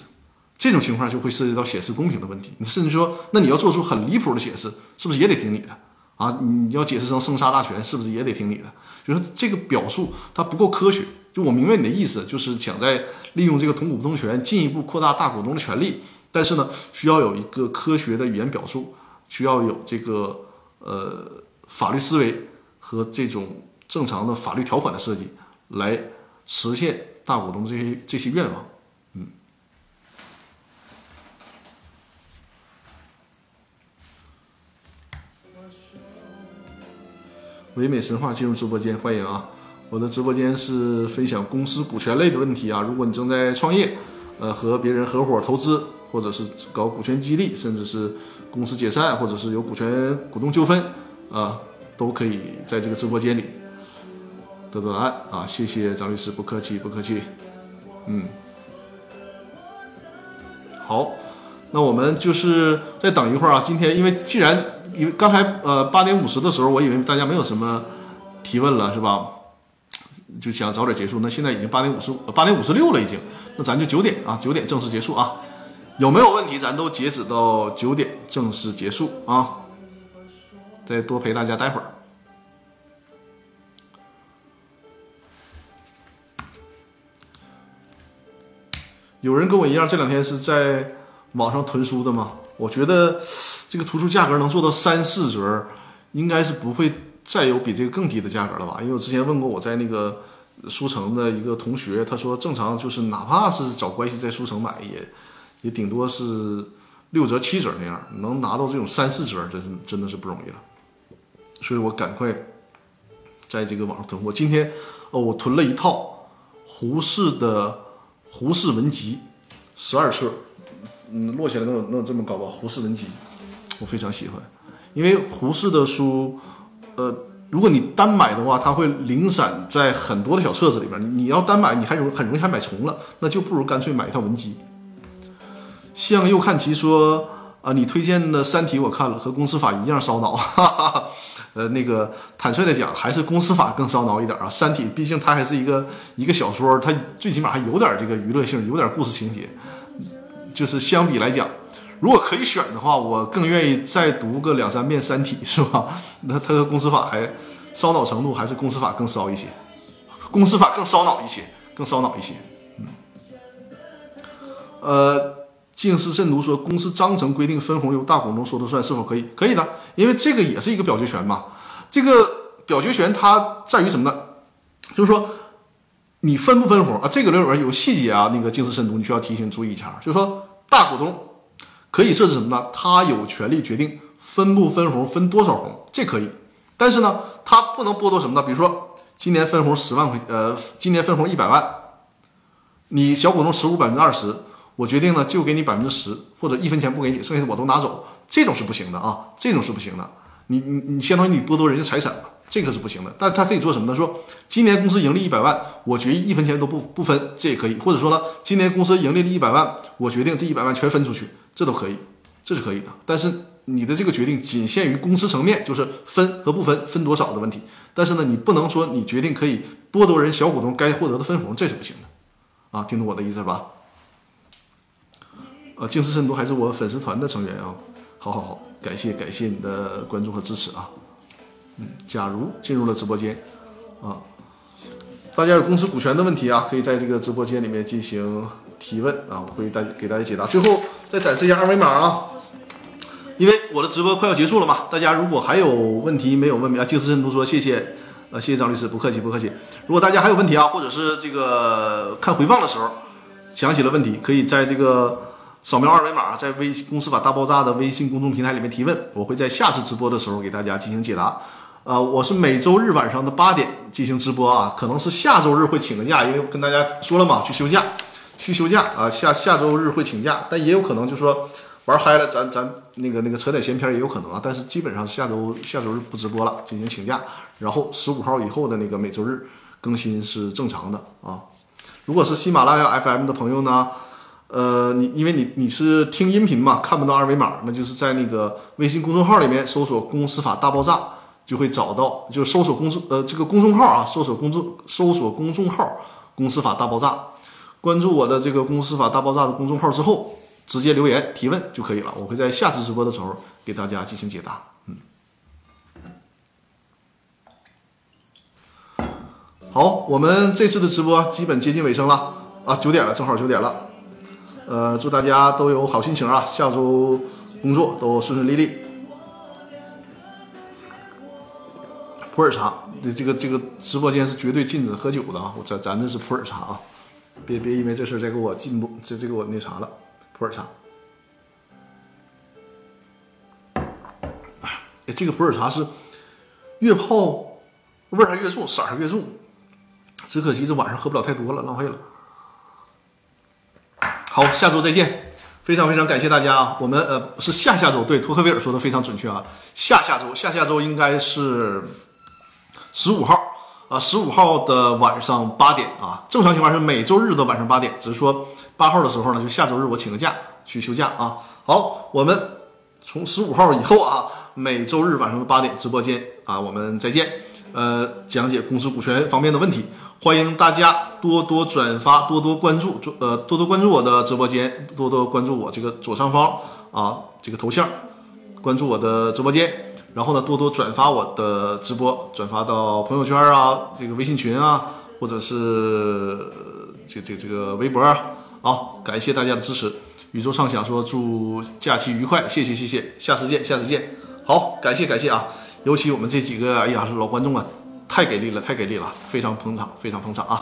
这种情况就会涉及到显示公平的问题。你甚至说，那你要做出很离谱的解释，是不是也得听你的啊？你要解释成生杀大权，是不是也得听你的？就是这个表述它不够科学。就我明白你的意思，就是想在利用这个同股不同权进一步扩大大股东的权利，但是呢，需要有一个科学的语言表述，需要有这个呃法律思维和这种正常的法律条款的设计，来实现大股东这些这些愿望。唯美神话进入直播间，欢迎啊！我的直播间是分享公司股权类的问题啊。如果你正在创业，呃，和别人合伙投资，或者是搞股权激励，甚至是公司解散，或者是有股权股东纠纷啊，都可以在这个直播间里得到答案啊。谢谢张律师，不客气，不客气。嗯，好，那我们就是再等一会儿啊。今天因为既然因为刚才呃八点五十的时候，我以为大家没有什么提问了，是吧？就想早点结束。那现在已经八点五十八点五十六了，已经。那咱就九点啊，九点正式结束啊。有没有问题？咱都截止到九点正式结束啊。再多陪大家待会儿。有人跟我一样，这两天是在网上囤书的吗？我觉得。这个图书价格能做到三四折，应该是不会再有比这个更低的价格了吧？因为我之前问过我在那个书城的一个同学，他说正常就是哪怕是找关系在书城买，也也顶多是六折七折那样，能拿到这种三四折，真是真的是不容易了。所以我赶快在这个网上囤货。今天哦，我囤了一套胡适的《胡适文集》，十二册，嗯，摞起来能有能这么高吧？《胡适文集》。我非常喜欢，因为胡适的书，呃，如果你单买的话，它会零散在很多的小册子里边。你要单买，你还容很容易还买重了，那就不如干脆买一套文集。向右看齐说啊，你推荐的《三体》我看了，和公司法一样烧脑。哈 哈呃，那个坦率的讲，还是公司法更烧脑一点啊。《三体》毕竟它还是一个一个小说，它最起码还有点这个娱乐性，有点故事情节，就是相比来讲。如果可以选的话，我更愿意再读个两三遍《三体》，是吧？那它和公司法还烧脑程度还是公司法更烧一些，公司法更烧脑一些，更烧脑一些。嗯，呃，静思慎独说，公司章程规定分红由大股东说了算，是否可以？可以的，因为这个也是一个表决权嘛。这个表决权它在于什么呢？就是说你分不分红啊？这个里面有细节啊，那个静思慎独，你需要提醒注意一下。就是说大股东。可以设置什么呢？他有权利决定分不分红，分多少红，这可以。但是呢，他不能剥夺什么呢？比如说，今年分红十万块，呃，今年分红一百万，你小股东持股百分之二十，我决定呢就给你百分之十，或者一分钱不给你，剩下的我都拿走，这种是不行的啊，这种是不行的。你你你相当于你剥夺人家财产了，这个是不行的。但他可以做什么呢？说今年公司盈利一百万，我决议一分钱都不不分，这也可以。或者说呢，今年公司盈利了一百万，我决定这一百万全分出去。这都可以，这是可以的。但是你的这个决定仅限于公司层面，就是分和不分，分多少的问题。但是呢，你不能说你决定可以剥夺人小股东该获得的分红，这是不行的。啊，听懂我的意思吧？呃，静思深读还是我粉丝团的成员啊。好好好，感谢感谢你的关注和支持啊。假如进入了直播间啊，大家有公司股权的问题啊，可以在这个直播间里面进行。提问啊，我会大给大家解答。最后再展示一下二维码啊，因为我的直播快要结束了嘛。大家如果还有问题没有问明啊，静思深读说谢谢，呃，谢谢张律师，不客气不客气。如果大家还有问题啊，或者是这个看回放的时候想起了问题，可以在这个扫描二维码，在微公司法大爆炸的微信公众平台里面提问，我会在下次直播的时候给大家进行解答。呃，我是每周日晚上的八点进行直播啊，可能是下周日会请个假，因为跟大家说了嘛，去休假，去休假啊，下下周日会请假，但也有可能就说玩嗨了，咱咱那个那个扯点闲篇也有可能啊，但是基本上下周下周日不直播了，进行请假，然后十五号以后的那个每周日更新是正常的啊。如果是喜马拉雅 FM 的朋友呢？呃，你因为你你是听音频嘛，看不到二维码，那就是在那个微信公众号里面搜索“公司法大爆炸”，就会找到，就搜索公众呃这个公众号啊，搜索公众搜索公众号“公司法大爆炸”，关注我的这个“公司法大爆炸”的公众号之后，直接留言提问就可以了，我会在下次直播的时候给大家进行解答。嗯，好，我们这次的直播基本接近尾声了啊，九点了，正好九点了。呃，祝大家都有好心情啊！下周工作都顺顺利利。普洱茶，这这个这个直播间是绝对禁止喝酒的啊！我咱咱这是普洱茶啊，别别因为这事再给我进步，这这给我那啥了，普洱茶。哎，这个普洱茶是越泡味儿还越重，色儿还越重，只可惜这晚上喝不了太多了，浪费了。好，下周再见，非常非常感谢大家啊！我们呃是下下周，对，托克维尔说的非常准确啊，下下周下下周应该是十五号啊，十五号的晚上八点啊，正常情况是每周日的晚上八点，只是说八号的时候呢，就下周日我请个假去休假啊。好，我们从十五号以后啊，每周日晚上的八点直播间啊，我们再见，呃，讲解公司股权方面的问题。欢迎大家多多转发，多多关注，呃，多多关注我的直播间，多多关注我这个左上方啊这个头像，关注我的直播间，然后呢，多多转发我的直播，转发到朋友圈啊，这个微信群啊，或者是这这这个微博啊，好，感谢大家的支持。宇宙畅想说祝假期愉快，谢谢谢谢，下次见下次见，好，感谢感谢啊，尤其我们这几个哎呀老观众啊。太给力了，太给力了，非常捧场，非常捧场啊！